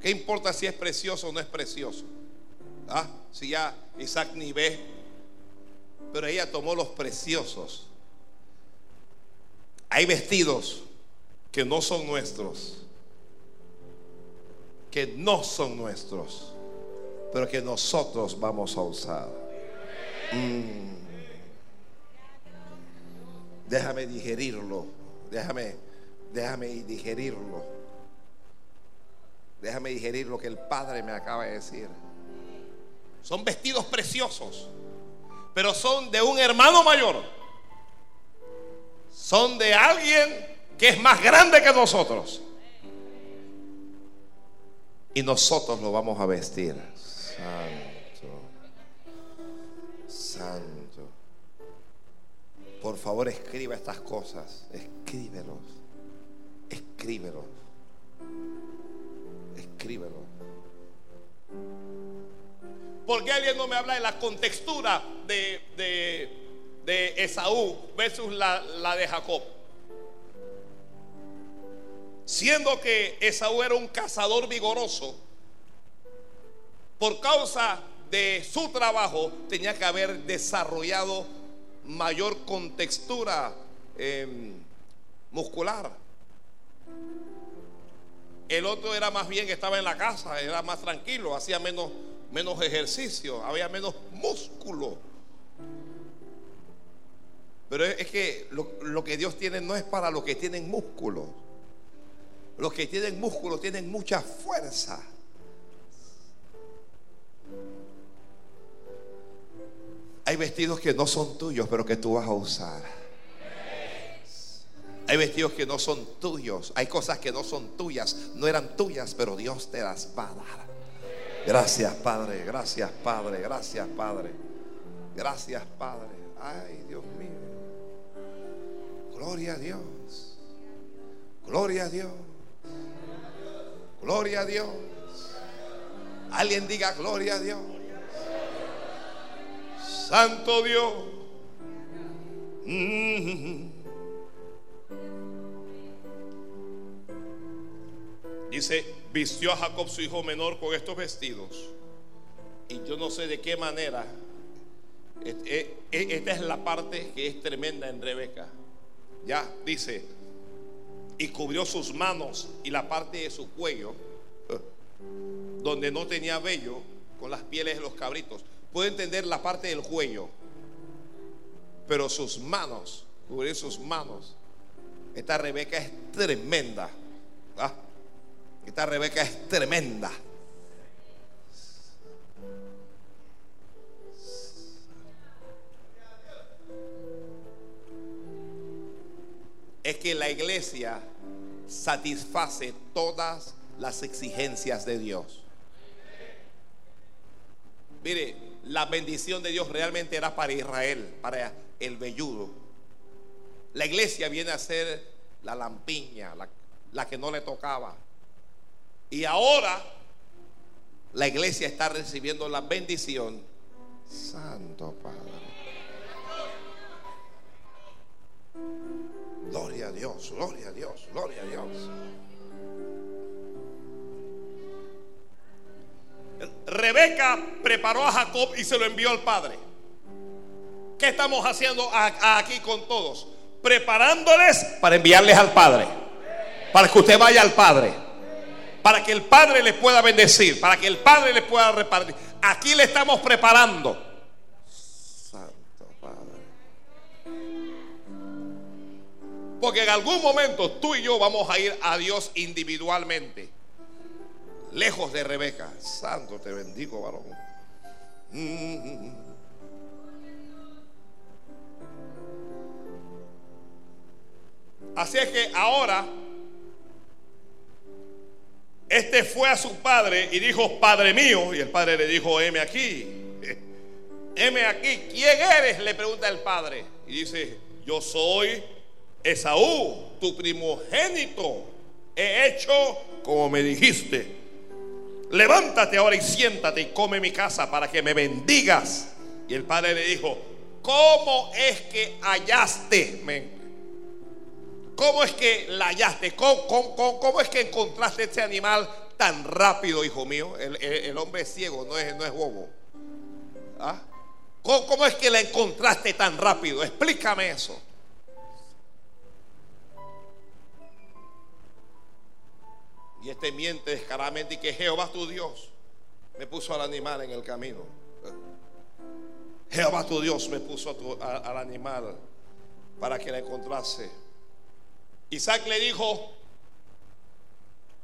A: ¿Qué importa si es precioso o no es precioso? ¿Ah? Si ya Isaac ni ve. Pero ella tomó los preciosos. Hay vestidos que no son nuestros. Que no son nuestros. Pero que nosotros vamos a usar. Mm. Déjame digerirlo. Déjame, déjame digerirlo. Déjame digerir lo que el Padre me acaba de decir. Son vestidos preciosos, pero son de un hermano mayor. Son de alguien que es más grande que nosotros. Y nosotros lo vamos a vestir. Santo. Santo. Por favor, escriba estas cosas. Escríbelos. Escríbelos. Escríbelos. ¿Por qué alguien no me habla de la contextura de, de, Esaú versus la, la de Jacob? Siendo que Esaú era un cazador vigoroso, por causa de su trabajo tenía que haber desarrollado mayor contextura em, muscular. El otro era más bien estaba en la casa, era más tranquilo, hacía menos, menos ejercicio, había menos músculo. Pero es, que lo, lo, que Dios tiene no es para los que tienen músculo. Los que tienen músculo tienen mucha fuerza. Hay vestidos que no son tuyos, pero que tú vas a usar. Hay vestidos que no son tuyos. Hay cosas que no son tuyas. No eran tuyas, pero Dios te las va a dar. Gracias, Padre. Gracias, Padre. Gracias, Padre. Gracias, Padre. Ay, Dios mío. Gloria a Dios. Gloria a Dios. Gloria a Dios. Alguien diga gloria a Dios. Santo Dios. Dice, vistió a Jacob su hijo menor con estos vestidos. Y yo no sé de qué manera. Esta es la parte que es tremenda en Rebeca. Ya dice, y cubrió sus manos y la parte de su cuello, eh, donde no tenía vello, con las pieles de los cabritos. Puede entender la parte del cuello, pero sus manos, cubrir sus manos. Esta Rebeca es tremenda. Esta Rebeca es tremenda. Es que la iglesia satisface todas las exigencias de Dios. Mire, la bendición de Dios realmente era para Israel, para el velludo. La iglesia viene a ser la lampiña, la, que no le tocaba. Y ahora la iglesia está recibiendo la bendición. Santo Padre. Dios, gloria a Dios, gloria a Dios. Rebeca preparó a Jacob y se lo envió al padre. ¿Qué estamos haciendo aquí con todos? Preparándoles para enviarles al padre. Para que usted vaya al padre. Para que el padre les pueda bendecir. Para que el padre les pueda repartir. Aquí le estamos preparando. Porque en algún momento tú y yo vamos a ir a Dios individualmente. lejos de Rebeca. Santo te bendigo, varón. Mm. Así es que ahora este fue a su padre y dijo, Padre mío, y el padre le dijo, heme aquí, heme aquí, ¿quién eres? Le pregunta el padre. Y dice, yo soy Esaú, tu primogénito. He hecho como me dijiste. Levántate ahora y siéntate y come mi casa para que me bendigas. Y el padre le dijo, ¿cómo es que hallaste? ¿Cómo es que la hallaste? ¿Cómo, es que encontraste este animal tan rápido, hijo mío? El, hombre es ciego, no es, no es bobo. ¿Ah? ¿Cómo es que la encontraste tan rápido? Explícame eso. Y este miente descaradamente y que Jehová tu Dios me puso al animal en el camino. Jehová tu Dios me puso al animal para que la encontrase. Isaac le dijo,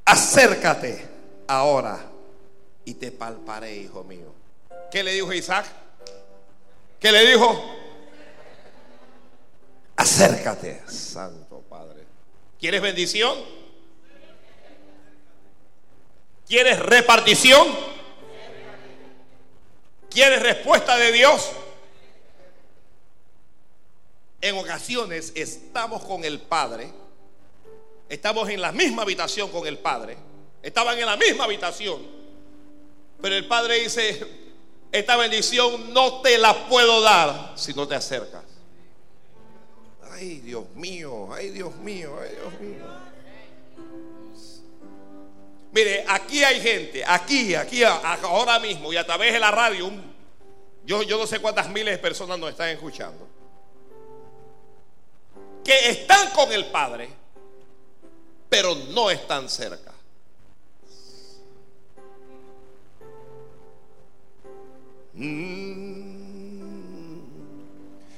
A: acércate ahora y te palparé, hijo mío. ¿Qué le dijo Isaac? ¿Qué le dijo? Acércate, Santo Padre. ¿Quieres bendición? ¿Quieres repartición? ¿Quieres respuesta de Dios? En ocasiones estamos con el Padre, estamos en la misma habitación con el Padre, estaban en la misma habitación, pero el Padre dice, esta bendición no te la puedo dar si no te acercas. Ay, Dios mío, ay, Dios mío, ay, Dios mío. Mire, aquí hay gente, aquí, aquí, ahora mismo y a través de la radio, yo, yo no sé cuántas miles de personas nos están escuchando, que están con el Padre, pero no están cerca. Mm.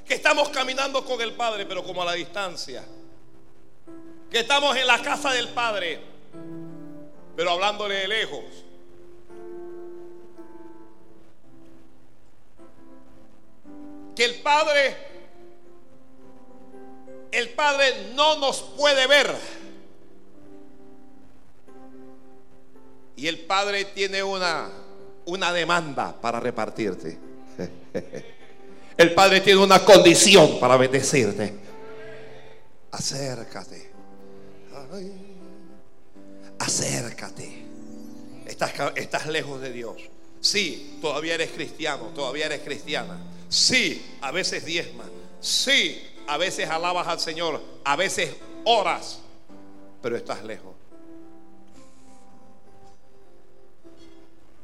A: Que estamos caminando con el Padre, pero como a la distancia. Que estamos en la casa del Padre, pero hablándole de lejos. Que el Padre, el Padre no nos puede ver. Y el Padre tiene una, una demanda para repartirte. El Padre tiene una condición para bendecirte. Acércate. Ay acércate. Estás, estás lejos de Dios. Sí, todavía eres cristiano, todavía eres cristiana. Sí, a veces diezma. Sí, a veces alabas al Señor, a veces oras, pero estás lejos.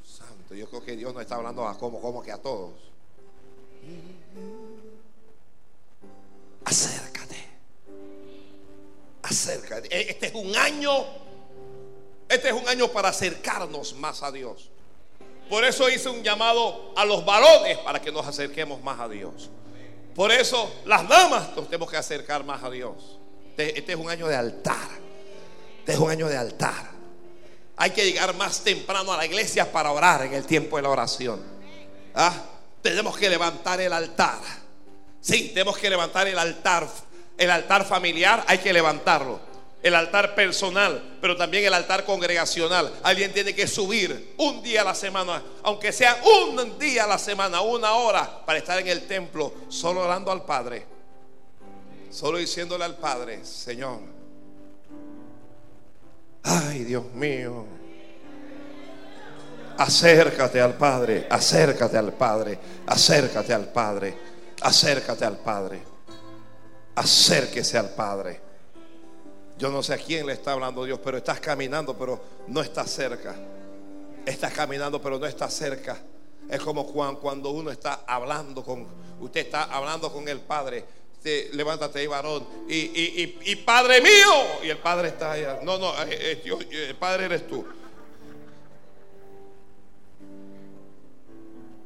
A: Santo, yo creo que Dios no está hablando a como, como que a todos. Acércate. Acércate. E-, este es un año este es un año para acercarnos más a Dios. Por eso hice un llamado a los varones para que nos acerquemos más a Dios. Por eso las damas nos tenemos que acercar más a Dios. Este, es un año de altar. Este es un año de altar. Hay que llegar más temprano a la iglesia para orar en el tiempo de la oración. ¿Ah? Tenemos que levantar el altar. Sí, tenemos que levantar el altar. El altar familiar hay que levantarlo el altar personal, pero también el altar congregacional. Alguien tiene que subir un día a la semana, aunque sea un día a la semana, una hora, para estar en el templo, solo orando al Padre. Solo diciéndole al Padre, Señor, ay Dios mío, acércate al Padre, acércate al Padre, acércate al Padre, acércate al Padre, acérquese al Padre. Yo no sé a quién le está hablando Dios, pero estás caminando, pero no estás cerca. Estás caminando, pero no estás cerca. Es como cuando uno está hablando con, usted está hablando con el Padre. levántate ahí, varón. Y, Padre mío. Y el Padre está allá. No, no, el Padre eres tú.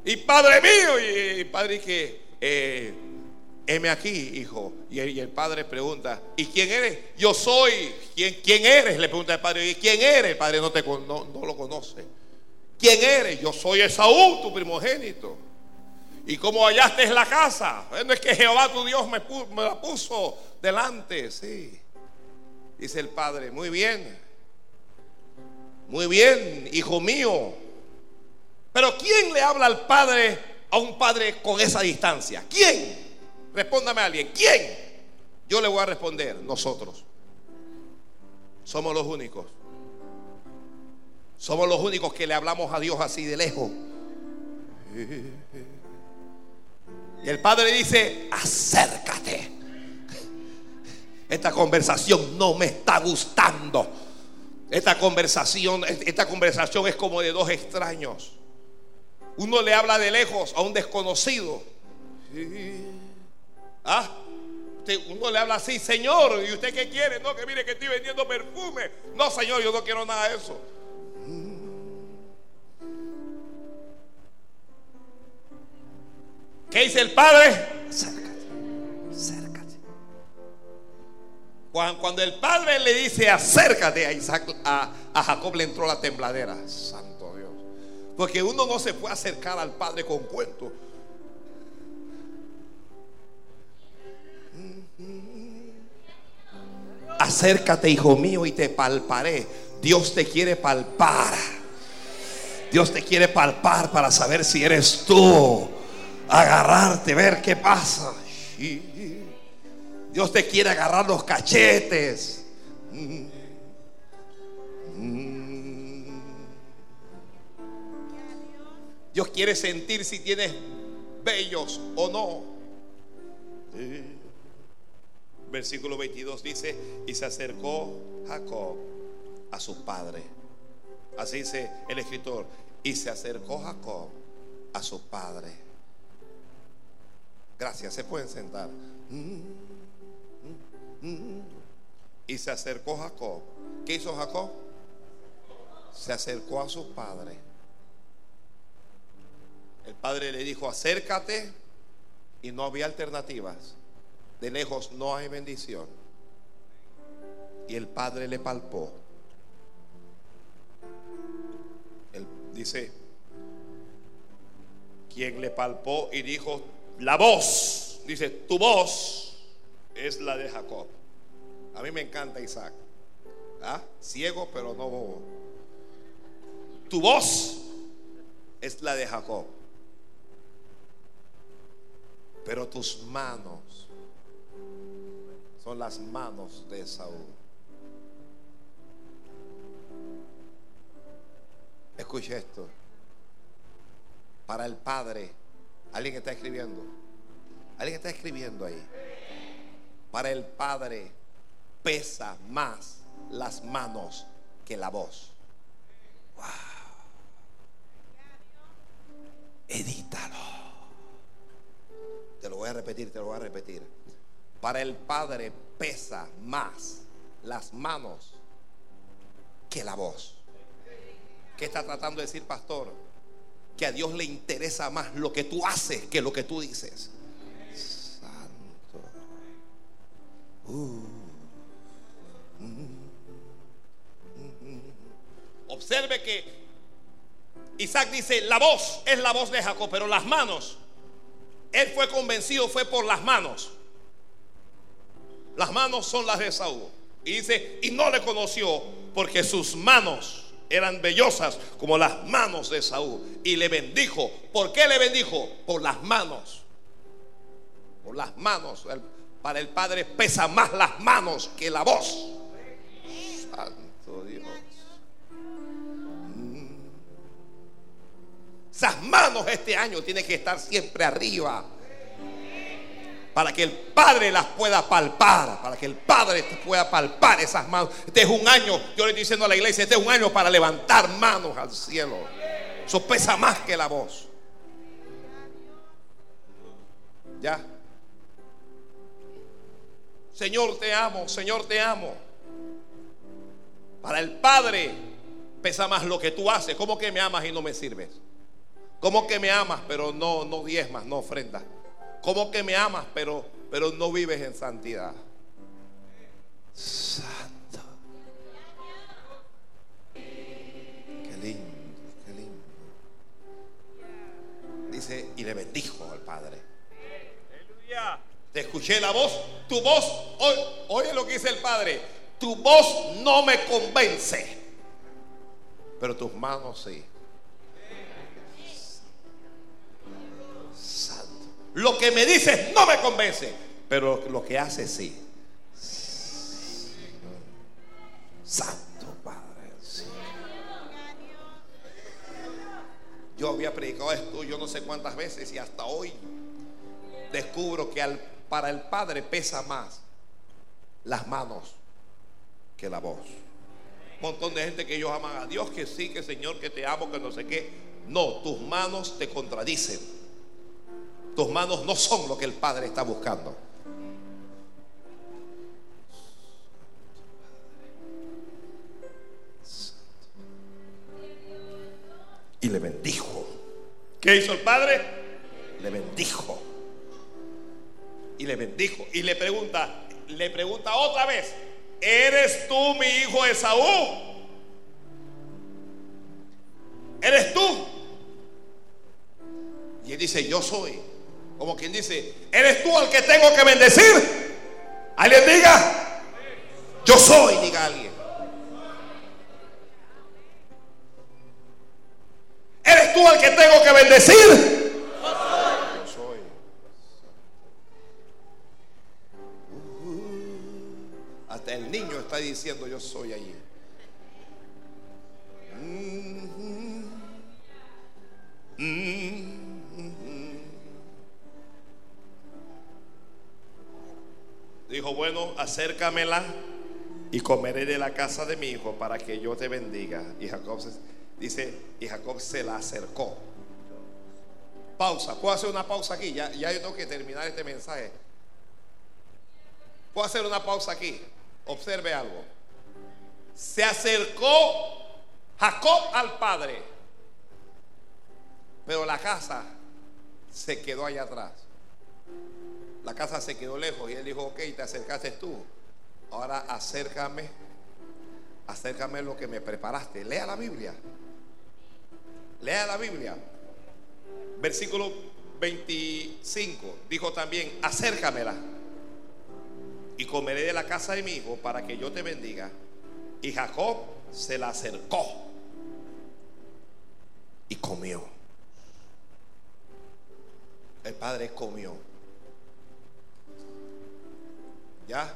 A: Y Padre mío. Y, Padre que, eh, heme aquí, hijo. Y el, padre pregunta, ¿y quién eres? Yo soy. ¿Quién, quién eres? Le pregunta el padre. ¿Y quién eres? El padre no, te, no, lo conoce. ¿Quién eres? Yo soy Esaú, tu primogénito. ¿Y cómo hallaste la casa? Bueno, es que Jehová tu Dios me, me la puso delante. Sí. Dice el padre, muy bien. Muy bien, hijo mío. Pero ¿quién le habla al padre, a un padre con esa distancia? ¿Quién? Respóndame a alguien. ¿Quién? Yo le voy a responder, nosotros. Somos los únicos. Somos los únicos que le hablamos a Dios así de lejos. Y el Padre dice, acércate. Esta conversación no me está gustando. Esta conversación, esta conversación es como de dos extraños. Uno le habla de lejos a un desconocido. ¿Ah? Uno le habla así, Señor, ¿y usted qué quiere? No, que mire que estoy vendiendo perfume. No, Señor, yo no quiero nada de eso. ¿Qué dice el Padre? Acércate, acércate. Cuando, el Padre le dice acércate a Isaac, a, a Jacob le entró la tembladera. Santo Dios. Porque uno no se puede acercar al Padre con cuentos. Acércate, hijo mío, y te palparé. Dios te quiere palpar. Dios te quiere palpar para saber si eres tú. Agarrarte, ver qué pasa. Dios te quiere agarrar los cachetes. Dios quiere sentir si tienes bellos o no versículo 22 dice, y se acercó Jacob a su padre. Así dice el escritor, y se acercó Jacob a su padre. Gracias, se pueden sentar. Y se acercó Jacob. ¿Qué hizo Jacob? Se acercó a su padre. El padre le dijo, acércate y no había alternativas. De lejos no hay bendición. Y el padre le palpó. Dice, quien le palpó y dijo, la voz, dice, tu voz es la de Jacob. A mí me encanta Isaac. ¿Ah? Ciego pero no bobo. Tu voz es la de Jacob. Pero tus manos son las manos de Saúl. Escuche esto. Para el Padre, alguien está escribiendo. Alguien está escribiendo ahí. Para el Padre pesa más las manos que la voz. Wow. Edítalo. Te lo voy a repetir, te lo voy a repetir. Para el Padre pesa más las manos que la voz. ¿Qué está tratando de decir, pastor? Que a Dios le interesa más lo que tú haces que lo que tú dices. Santo. Uh. Observe que Isaac dice, la voz es la voz de Jacob, pero las manos, él fue convencido, fue por las manos. Las manos son las de Saúl. Y dice, y no le conoció porque sus manos eran vellosas como las manos de Saúl. Y le bendijo. ¿Por qué le bendijo? Por las manos. Por las manos. Para el Padre pesa más las manos que la voz. Santo Dios. Mm. Esas manos este año tienen que estar siempre arriba para que el Padre las pueda palpar, para que el Padre pueda palpar esas manos. Este es un año, yo le estoy diciendo a la iglesia, este es un año para levantar manos al cielo. Eso pesa más que la voz. Ya. Señor, te amo, Señor, te amo. Para el Padre pesa más lo que tú haces. ¿Cómo que me amas y no me sirves? ¿Cómo que me amas pero no, no diezmas, no ofrendas? ¿Cómo que me amas, pero pero no vives en santidad. Santo. Qué lindo, qué lindo. Dice, y le bendijo al Padre. Te escuché la voz, tu voz, oye lo que dice el Padre, tu voz no me convence, pero tus manos sí. Lo que me dices no me convence, pero lo que haces sí. Santo Padre. Yo había predicado esto yo no sé cuántas veces y hasta hoy descubro que al, para el Padre pesa más las manos que la voz. Un montón de gente que ellos aman a Dios, que sí, que Señor, que te amo, que no sé qué. No, tus manos te contradicen. Tus manos no son lo que el Padre está buscando. y le bendijo. ¿Qué hizo el padre? Le bendijo. Y le bendijo. Y le pregunta, le pregunta otra vez, ¿eres tú mi hijo Esaú? ¿Eres tú? Y él dice, yo soy. Como quien dice, ¿eres tú el que tengo que bendecir? Alguien diga, yo soy, diga alguien. ¿Eres tú el que tengo que bendecir? Yo soy. hasta el niño está diciendo yo soy allí. Acércamela y comeré de la casa de mi hijo para que yo te bendiga. Y Jacob se Dice, y Jacob se la acercó. Pausa. ¿Puedo hacer una pausa aquí? Ya, ya yo tengo que terminar este mensaje. ¿Puedo hacer una pausa aquí? Observe algo. Se acercó Jacob al padre. Pero la casa se quedó allá atrás. La casa se quedó lejos y él dijo, ok, te acercaste tú. Ahora acércame, acércame lo que me preparaste. Lea la Biblia. Lea la Biblia. Versículo 25. Dijo también, acércamela. Y comeré de la casa de mi hijo para que yo te bendiga. Y Jacob se la acercó. Y comió. El padre comió. ¿Ya?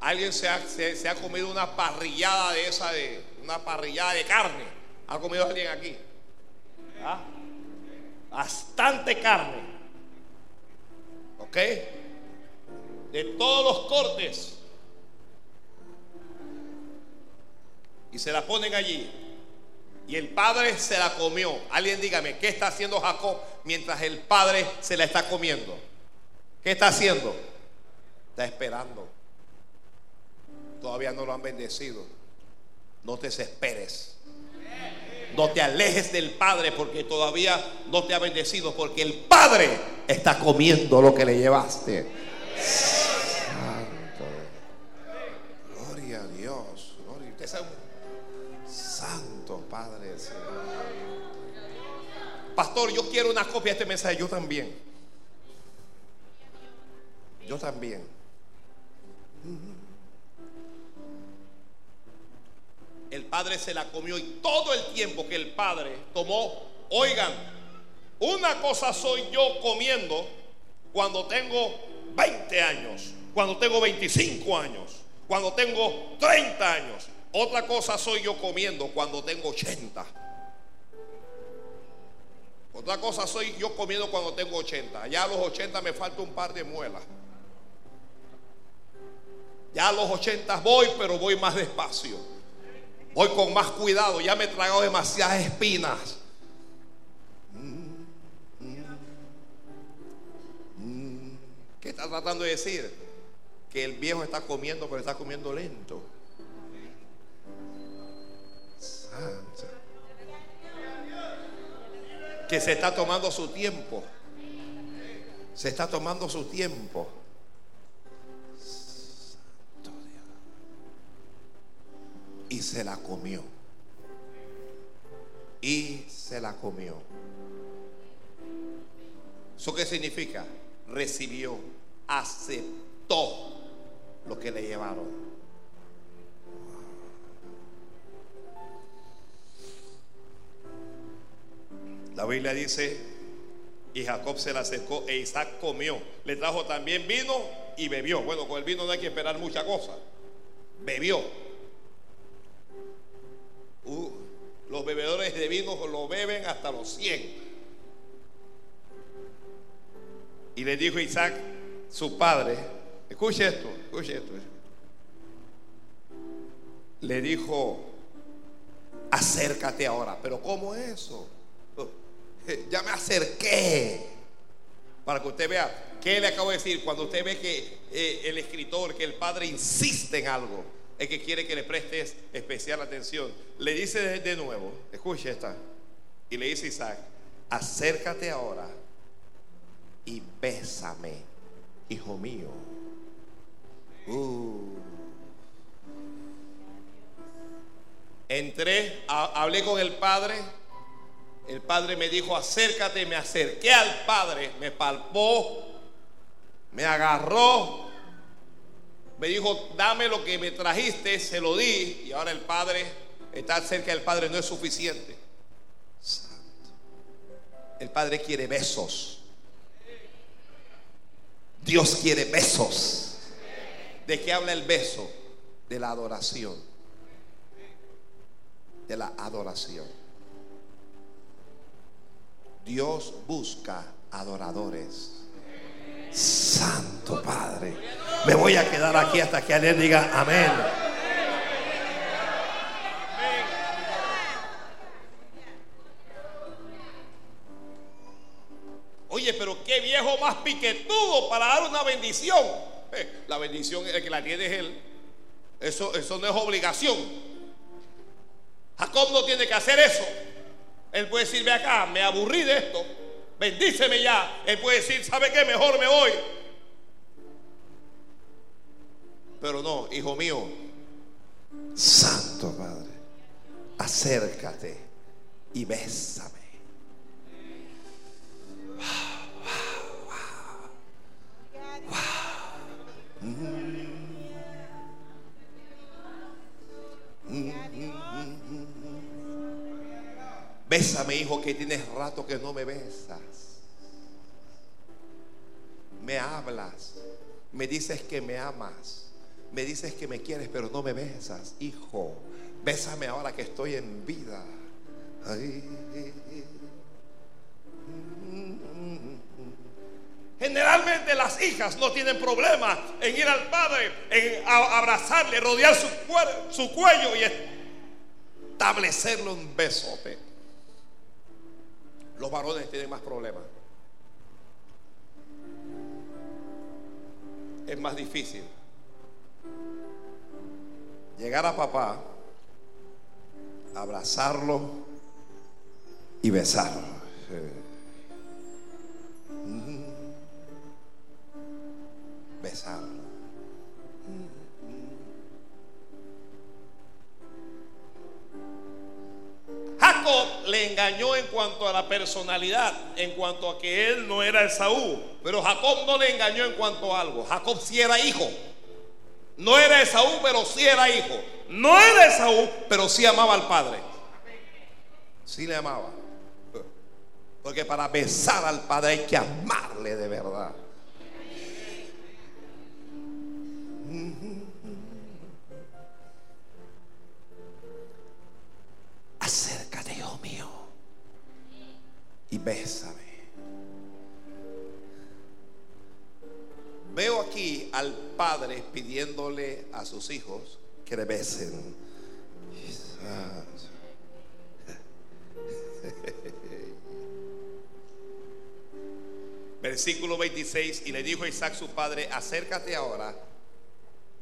A: Alguien se ha, se ha comido una parrillada de esa, de una parrillada de carne. ¿Ha comido alguien aquí? ¿Ah? Bastante carne. ¿Ok? De todos los cortes. Y se la ponen allí. Y el padre se la comió. Alguien dígame, ¿qué está haciendo Jacob mientras el padre se la está comiendo? ¿Qué está haciendo? Está esperando. Todavía no lo han bendecido. No te desesperes. No te alejes del Padre porque todavía no te ha bendecido, porque el Padre está comiendo lo que le llevaste. Santo. Gloria a Dios. Gloria. Usted un santo Padre. Pastor, yo quiero una copia de este mensaje. Yo también. Yo también. El padre se la comió y todo el tiempo que el padre tomó, oigan, una cosa soy yo comiendo cuando tengo 20 años, cuando tengo 25 años, cuando tengo 30 años. Otra cosa soy yo comiendo cuando tengo 80. Otra cosa soy yo comiendo cuando tengo 80. Ya a los 80 me falta un par de muelas. Ya a los 80 voy, pero voy más despacio. Voy con más cuidado, ya me he tragado demasiadas espinas. ¿Qué está tratando de decir? Que el viejo está comiendo, pero está comiendo lento. Que se está tomando su tiempo. Se está tomando su tiempo. Se la comió. Y se la comió. ¿Eso qué significa? Recibió, aceptó lo que le llevaron. La Biblia dice, y Jacob se la acercó e Isaac comió. Le trajo también vino y bebió. Bueno, con el vino no hay que esperar mucha cosa. Bebió. Uh, los bebedores de vino lo beben hasta los 100. Y le dijo Isaac, su padre, escuche esto, escuche esto. Le dijo, acércate ahora. Pero ¿cómo eso? Ya me acerqué. Para que usted vea, ¿qué le acabo de decir? Cuando usted ve que eh, el escritor, que el padre insiste en algo, es que quiere que le prestes especial atención. Le dice de, nuevo, escuche esta, y le dice Isaac, acércate ahora y bésame, hijo mío. Uh. Entré, hablé con el padre. El padre me dijo, acércate, me acerqué al padre, me palpó, me agarró, me dijo, dame lo que me trajiste, se lo di, y ahora el padre, estar cerca del padre no es suficiente. Santo. El padre quiere besos. Dios quiere besos. ¿De qué habla el beso? De la adoración. De la adoración. Dios busca adoradores. Santo Padre. Me voy a quedar aquí hasta que alguien diga amén. Oye, pero qué viejo más piquetudo para dar una bendición. Eh, la bendición, el que la tiene es él. Eso, eso no es obligación. Jacob no tiene que hacer eso. Él puede decir, ve acá, me aburrí de esto. Bendíceme ya. Él puede decir, ¿sabe qué? Mejor me voy. Pero no, hijo mío, Santo Padre, acércate y bésame. Bésame, hijo, que tienes rato que no me besas. Me hablas, me dices que me amas, me dices que me quieres, pero no me besas, hijo. Bésame ahora que estoy en vida. Generalmente las hijas no tienen problema en ir al padre, en abrazarle, rodear su, cuello y establecerle un besote. Los varones tienen más problemas. Es más difícil llegar a papá, abrazarlo y besarlo. Besarlo. Jacob le engañó en cuanto a la personalidad, en cuanto a que él no era Esaú. Pero Jacob no le engañó en cuanto a algo. Jacob sí era hijo. No era Esaú, pero sí era hijo. No era Esaú, pero sí amaba al padre. Sí le amaba. Porque para besar al padre hay que amarle de verdad. acércate, hijo mío, y bésame. Veo aquí al padre pidiéndole a sus hijos que le besen. Versículo 26, y le dijo Isaac su padre, acércate ahora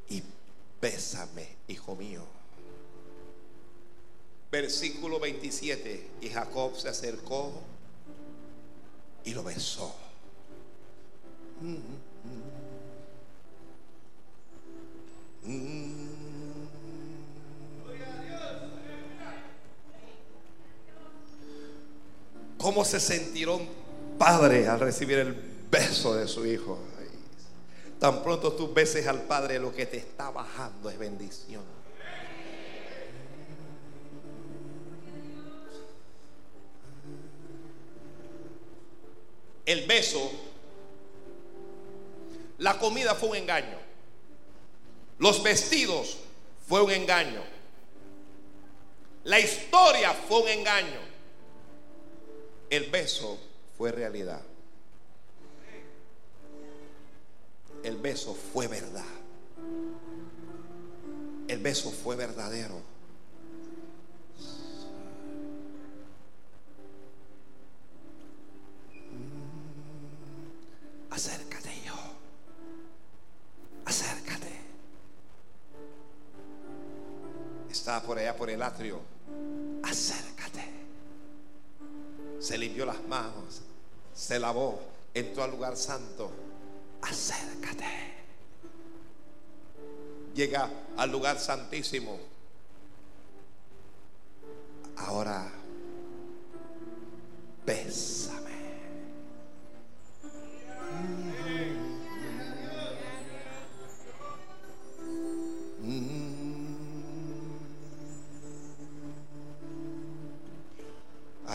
A: y bésame, hijo mío versículo 27, y Jacob se acercó y lo besó. Mm. ¿Cómo se sentirá un padre al recibir el beso de su hijo? Tan pronto tú beses al Padre, lo que te está bajando es bendición. El beso, la comida fue un engaño. Los vestidos fue un engaño. La historia fue un engaño. El beso fue realidad. El beso fue verdad. El beso fue verdadero. Acércate, yo. Acércate. Está por allá por el atrio. Acércate. Se limpió las manos. Se lavó. Entró al lugar santo acércate. Llega al lugar santísimo. Ahora, bésame.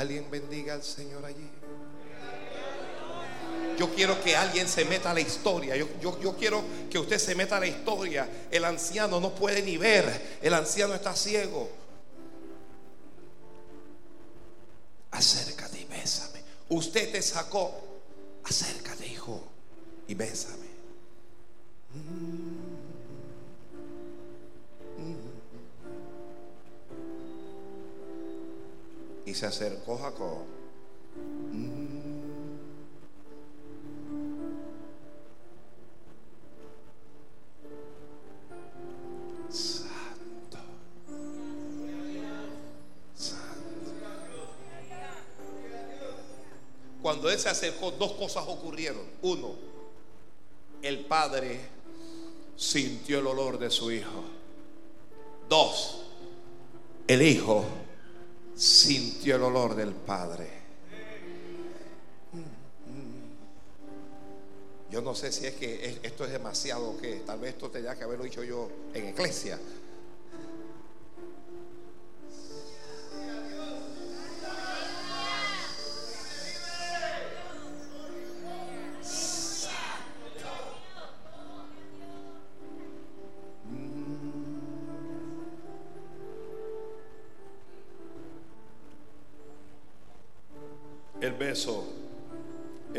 A: Alguien bendiga al Señor allí. Yo quiero que alguien se meta a la historia. Yo, yo, quiero que usted se meta a la historia. El anciano no puede ni ver. El anciano está ciego. Acércate y bésame. Usted te sacó. Acércate, hijo, y bésame. Se acercó Jacob. Cuando él se acercó, dos cosas ocurrieron. Uno, el padre sintió el olor de su hijo. Dos, el hijo sintió el olor del padre. Yo no sé si es que esto es demasiado o qué. Tal vez esto tenía que haberlo dicho yo en iglesia.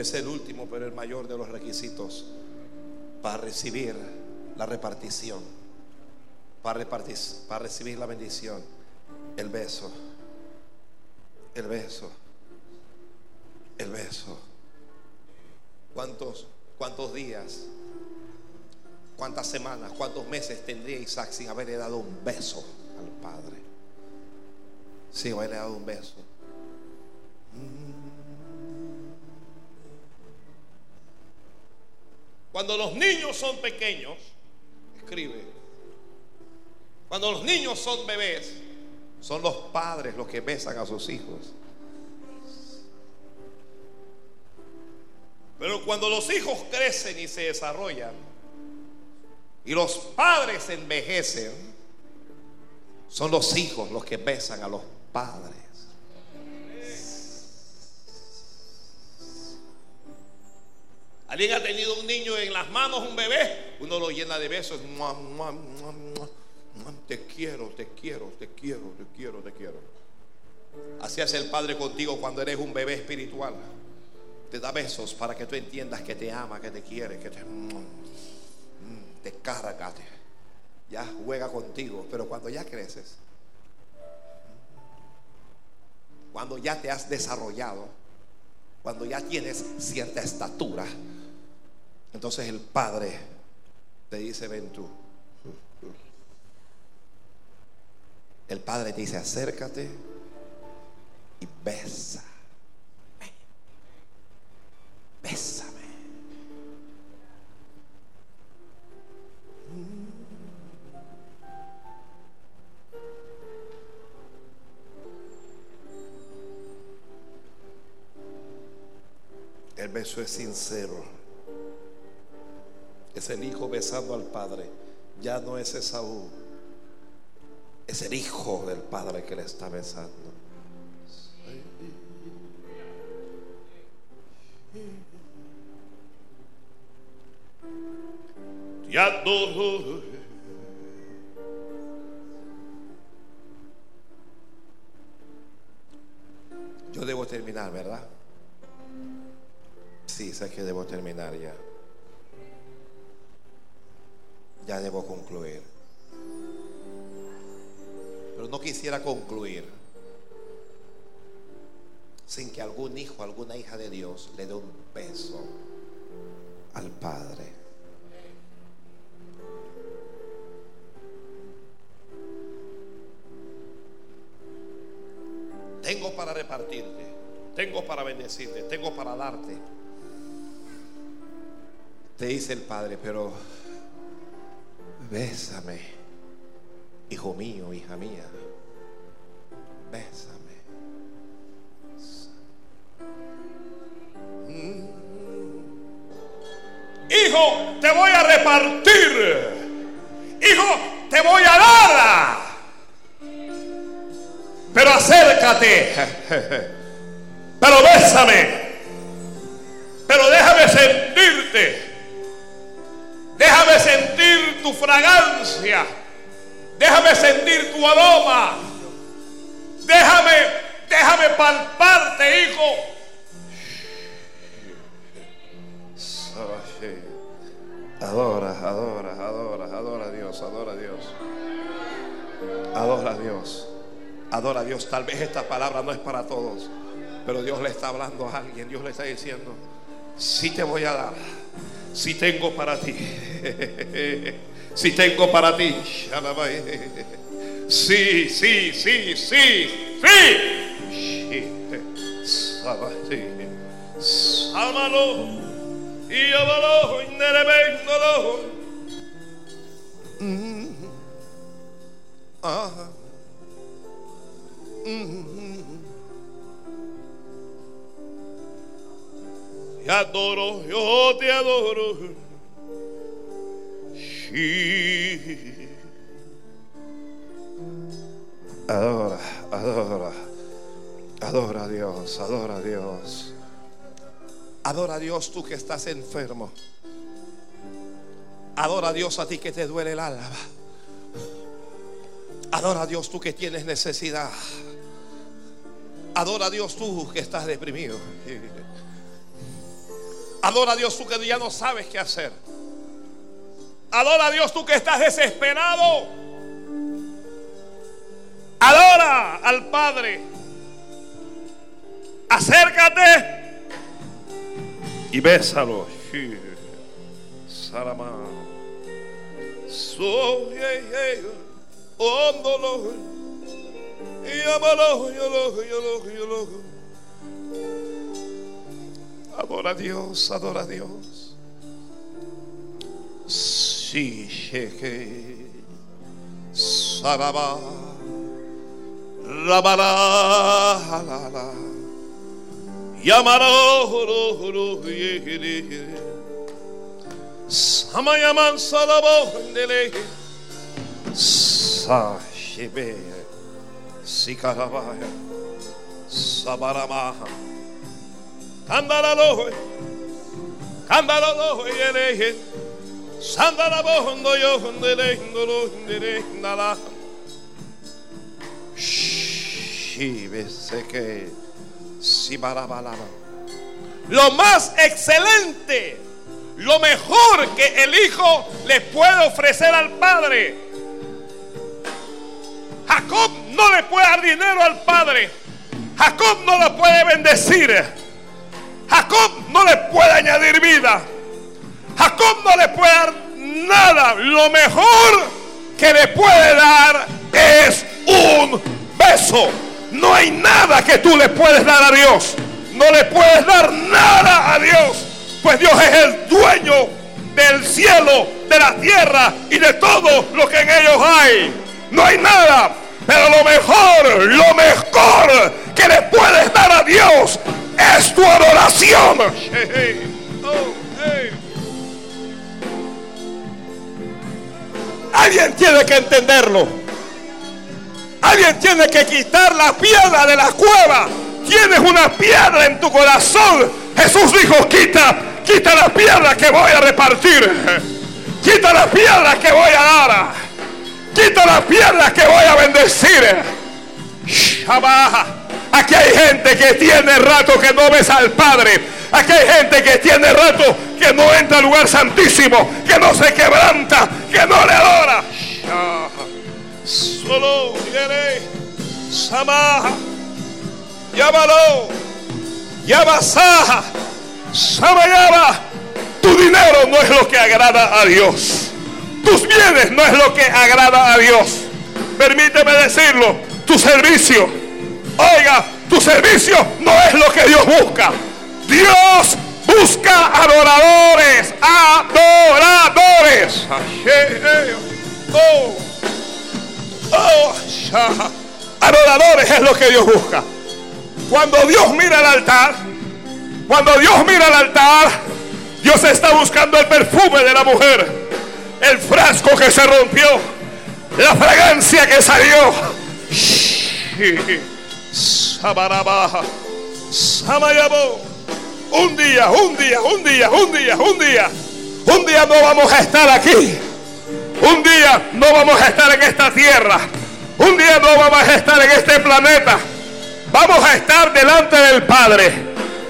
A: Es el último, pero el mayor de los requisitos para recibir la repartición, para, repartir, para recibir la bendición. El beso, el beso, el beso. ¿Cuántos, cuántos días, cuántas semanas, cuántos meses tendría Isaac sin haberle dado un beso al Padre? Sin haberle dado un beso. Cuando los niños son pequeños, escribe, cuando los niños son bebés, son los padres los que besan a sus hijos. Pero cuando los hijos crecen y se desarrollan y los padres envejecen, son los hijos los que besan a los padres. Alguien ha tenido un niño en las manos, un bebé, uno lo llena de besos. Te quiero, te quiero, te quiero, te quiero, te quiero. Así hace el Padre contigo cuando eres un bebé espiritual. Te da besos para que tú entiendas que te ama, que te quiere, que te, te carga. ya juega contigo. Pero cuando ya creces, cuando ya te has desarrollado, cuando ya tienes cierta estatura, entonces el Padre te dice, ven tú. El Padre te dice, acércate y besa. Bésame. El beso es sincero. Es el hijo besando al padre. Ya no es Esaú. Es el hijo del padre que le está besando. Te adoro. Yo debo terminar, ¿verdad? Sí, sé que debo terminar ya. Ya debo concluir. Pero no quisiera concluir sin que algún hijo, alguna hija de Dios le dé un beso al Padre. Tengo para repartirte, tengo para bendecirte, tengo para darte. Te dice el Padre, pero bésame, hijo mío, hija mía, bésame. Hijo, te voy a repartir. Hijo, te voy a dar. Pero acércate. Pero bésame. Pero déjame sentirte. Déjame sentir tu fragancia. Déjame sentir tu aroma. Déjame, déjame palparte, hijo. Adora, adora, adora, adora a Dios, adora a Dios. Adora a Dios. Adora a Dios. Tal vez esta palabra no es para todos, pero Dios le está hablando a alguien. Dios le está diciendo, si te voy a dar, si tengo para ti, si tengo para ti. Sí, sí, sí, sí, sí. Sálvalo y llámalo y nerevéndolo. Mm. Ah. Mm. Te adoro, yo te adoro. Sí. Adora, adora, adora a Dios, adora a Dios. Adora a Dios tú que estás enfermo. Adora a Dios a ti que te duele el alma. Adora a Dios tú que tienes necesidad. Adora a Dios tú que estás deprimido. Adora a Dios tú que ya no sabes qué hacer. Adora a Dios tú que estás desesperado. Adora al Padre. Acércate y bésalo. Óndolo. Y Adora a Dios, adora a Dios. Sí, jeje. Saraba. Rabara. La, la. Yamaroro. Samayaman salabo. Dele. Sashebe. Sikarabaya. Sabaramaha. Candaralo, Candaralo, Yele, Sandarabo, Noyo, Dele, Nolo, Dele, Nala. Shibe, Seke, Sibarabalaba. Lo más excelente, lo mejor que el Hijo le puede ofrecer al Padre. Jacob no le puede dar dinero al Padre. Jacob no lo puede bendecir. Jacob no le puede añadir vida. Jacob no le puede dar nada. Lo mejor que le puede dar es un beso. No hay nada que tú le puedes dar a Dios. No le puedes dar nada a Dios. Pues Dios es el dueño del cielo, de la tierra y de todo lo que en ellos hay. No hay nada. Pero lo mejor, lo mejor que le puedes dar a Dios
B: es tu adoración. Alguien tiene que entenderlo. Alguien tiene que quitar la piedra de la cueva. Tienes una piedra en tu corazón. Jesús dijo, quita, quita la piedra que voy a repartir. Quita la piedra que voy a dar. Quita la piedra que voy a bendecir. Aquí hay gente que tiene rato que no ves al Padre. Aquí hay gente que tiene rato que no entra al lugar santísimo, que no se quebranta, que no le adora. Solo Samaha. Llámalo. Yabasaha. Samayaba. Tu dinero no es lo que agrada a Dios. Tus bienes no es lo que agrada a Dios. Permíteme decirlo. Tu servicio. Oiga, tu servicio no es lo que Dios busca. Dios busca adoradores. Adoradores. Adoradores es lo que Dios busca. Cuando Dios mira al altar, cuando Dios mira al altar, Dios está buscando el perfume de la mujer, el frasco que se rompió, la fragancia que salió. Un día, un día, un día, un día, un día. Un día no vamos a estar aquí. Un día no vamos a estar en esta tierra. Un día no vamos a estar en este planeta. Vamos a estar delante del Padre.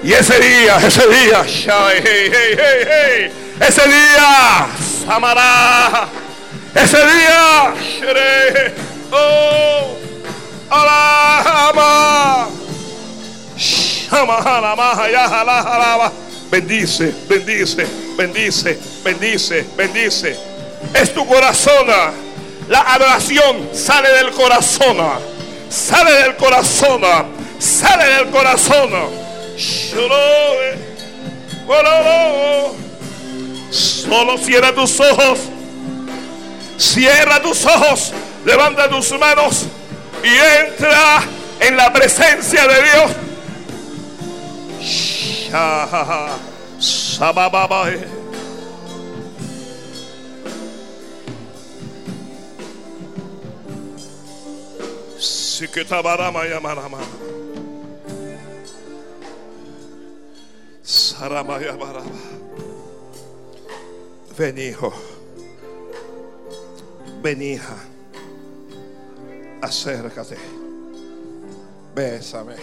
B: Y ese día, ese día, ese día, Samará, ese día, oh, bendice, bendice, bendice, bendice, bendice. Es tu corazón. La adoración sale del corazón. Sale del corazón. Sale del corazón. Solo cierra tus ojos. Cierra tus ojos. Levanta tus manos y entra en la presencia de Dios. Ven hijo. Ven hija. Acércate. Bésame.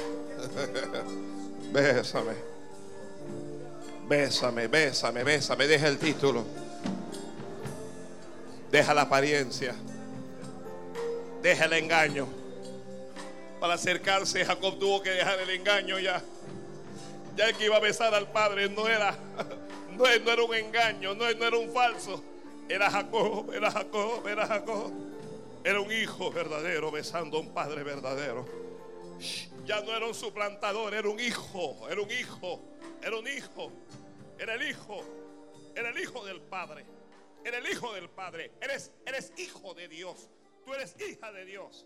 B: Bésame. Bésame, bésame, bésame. Deja el título. Deja la apariencia. Deja el engaño. Para acercarse, Jacob tuvo que dejar el engaño ya. Ya el que iba a besar al padre no era, no, era un engaño, no, no era un falso. Era Jacob, era Jacob, era Jacob. Era un hijo verdadero besando a un padre verdadero. Ya no era un suplantador, era un hijo, era un hijo, era un hijo, era el hijo, era el hijo del padre, era el hijo del padre. Eres, eres hijo de Dios, tú eres hija de Dios.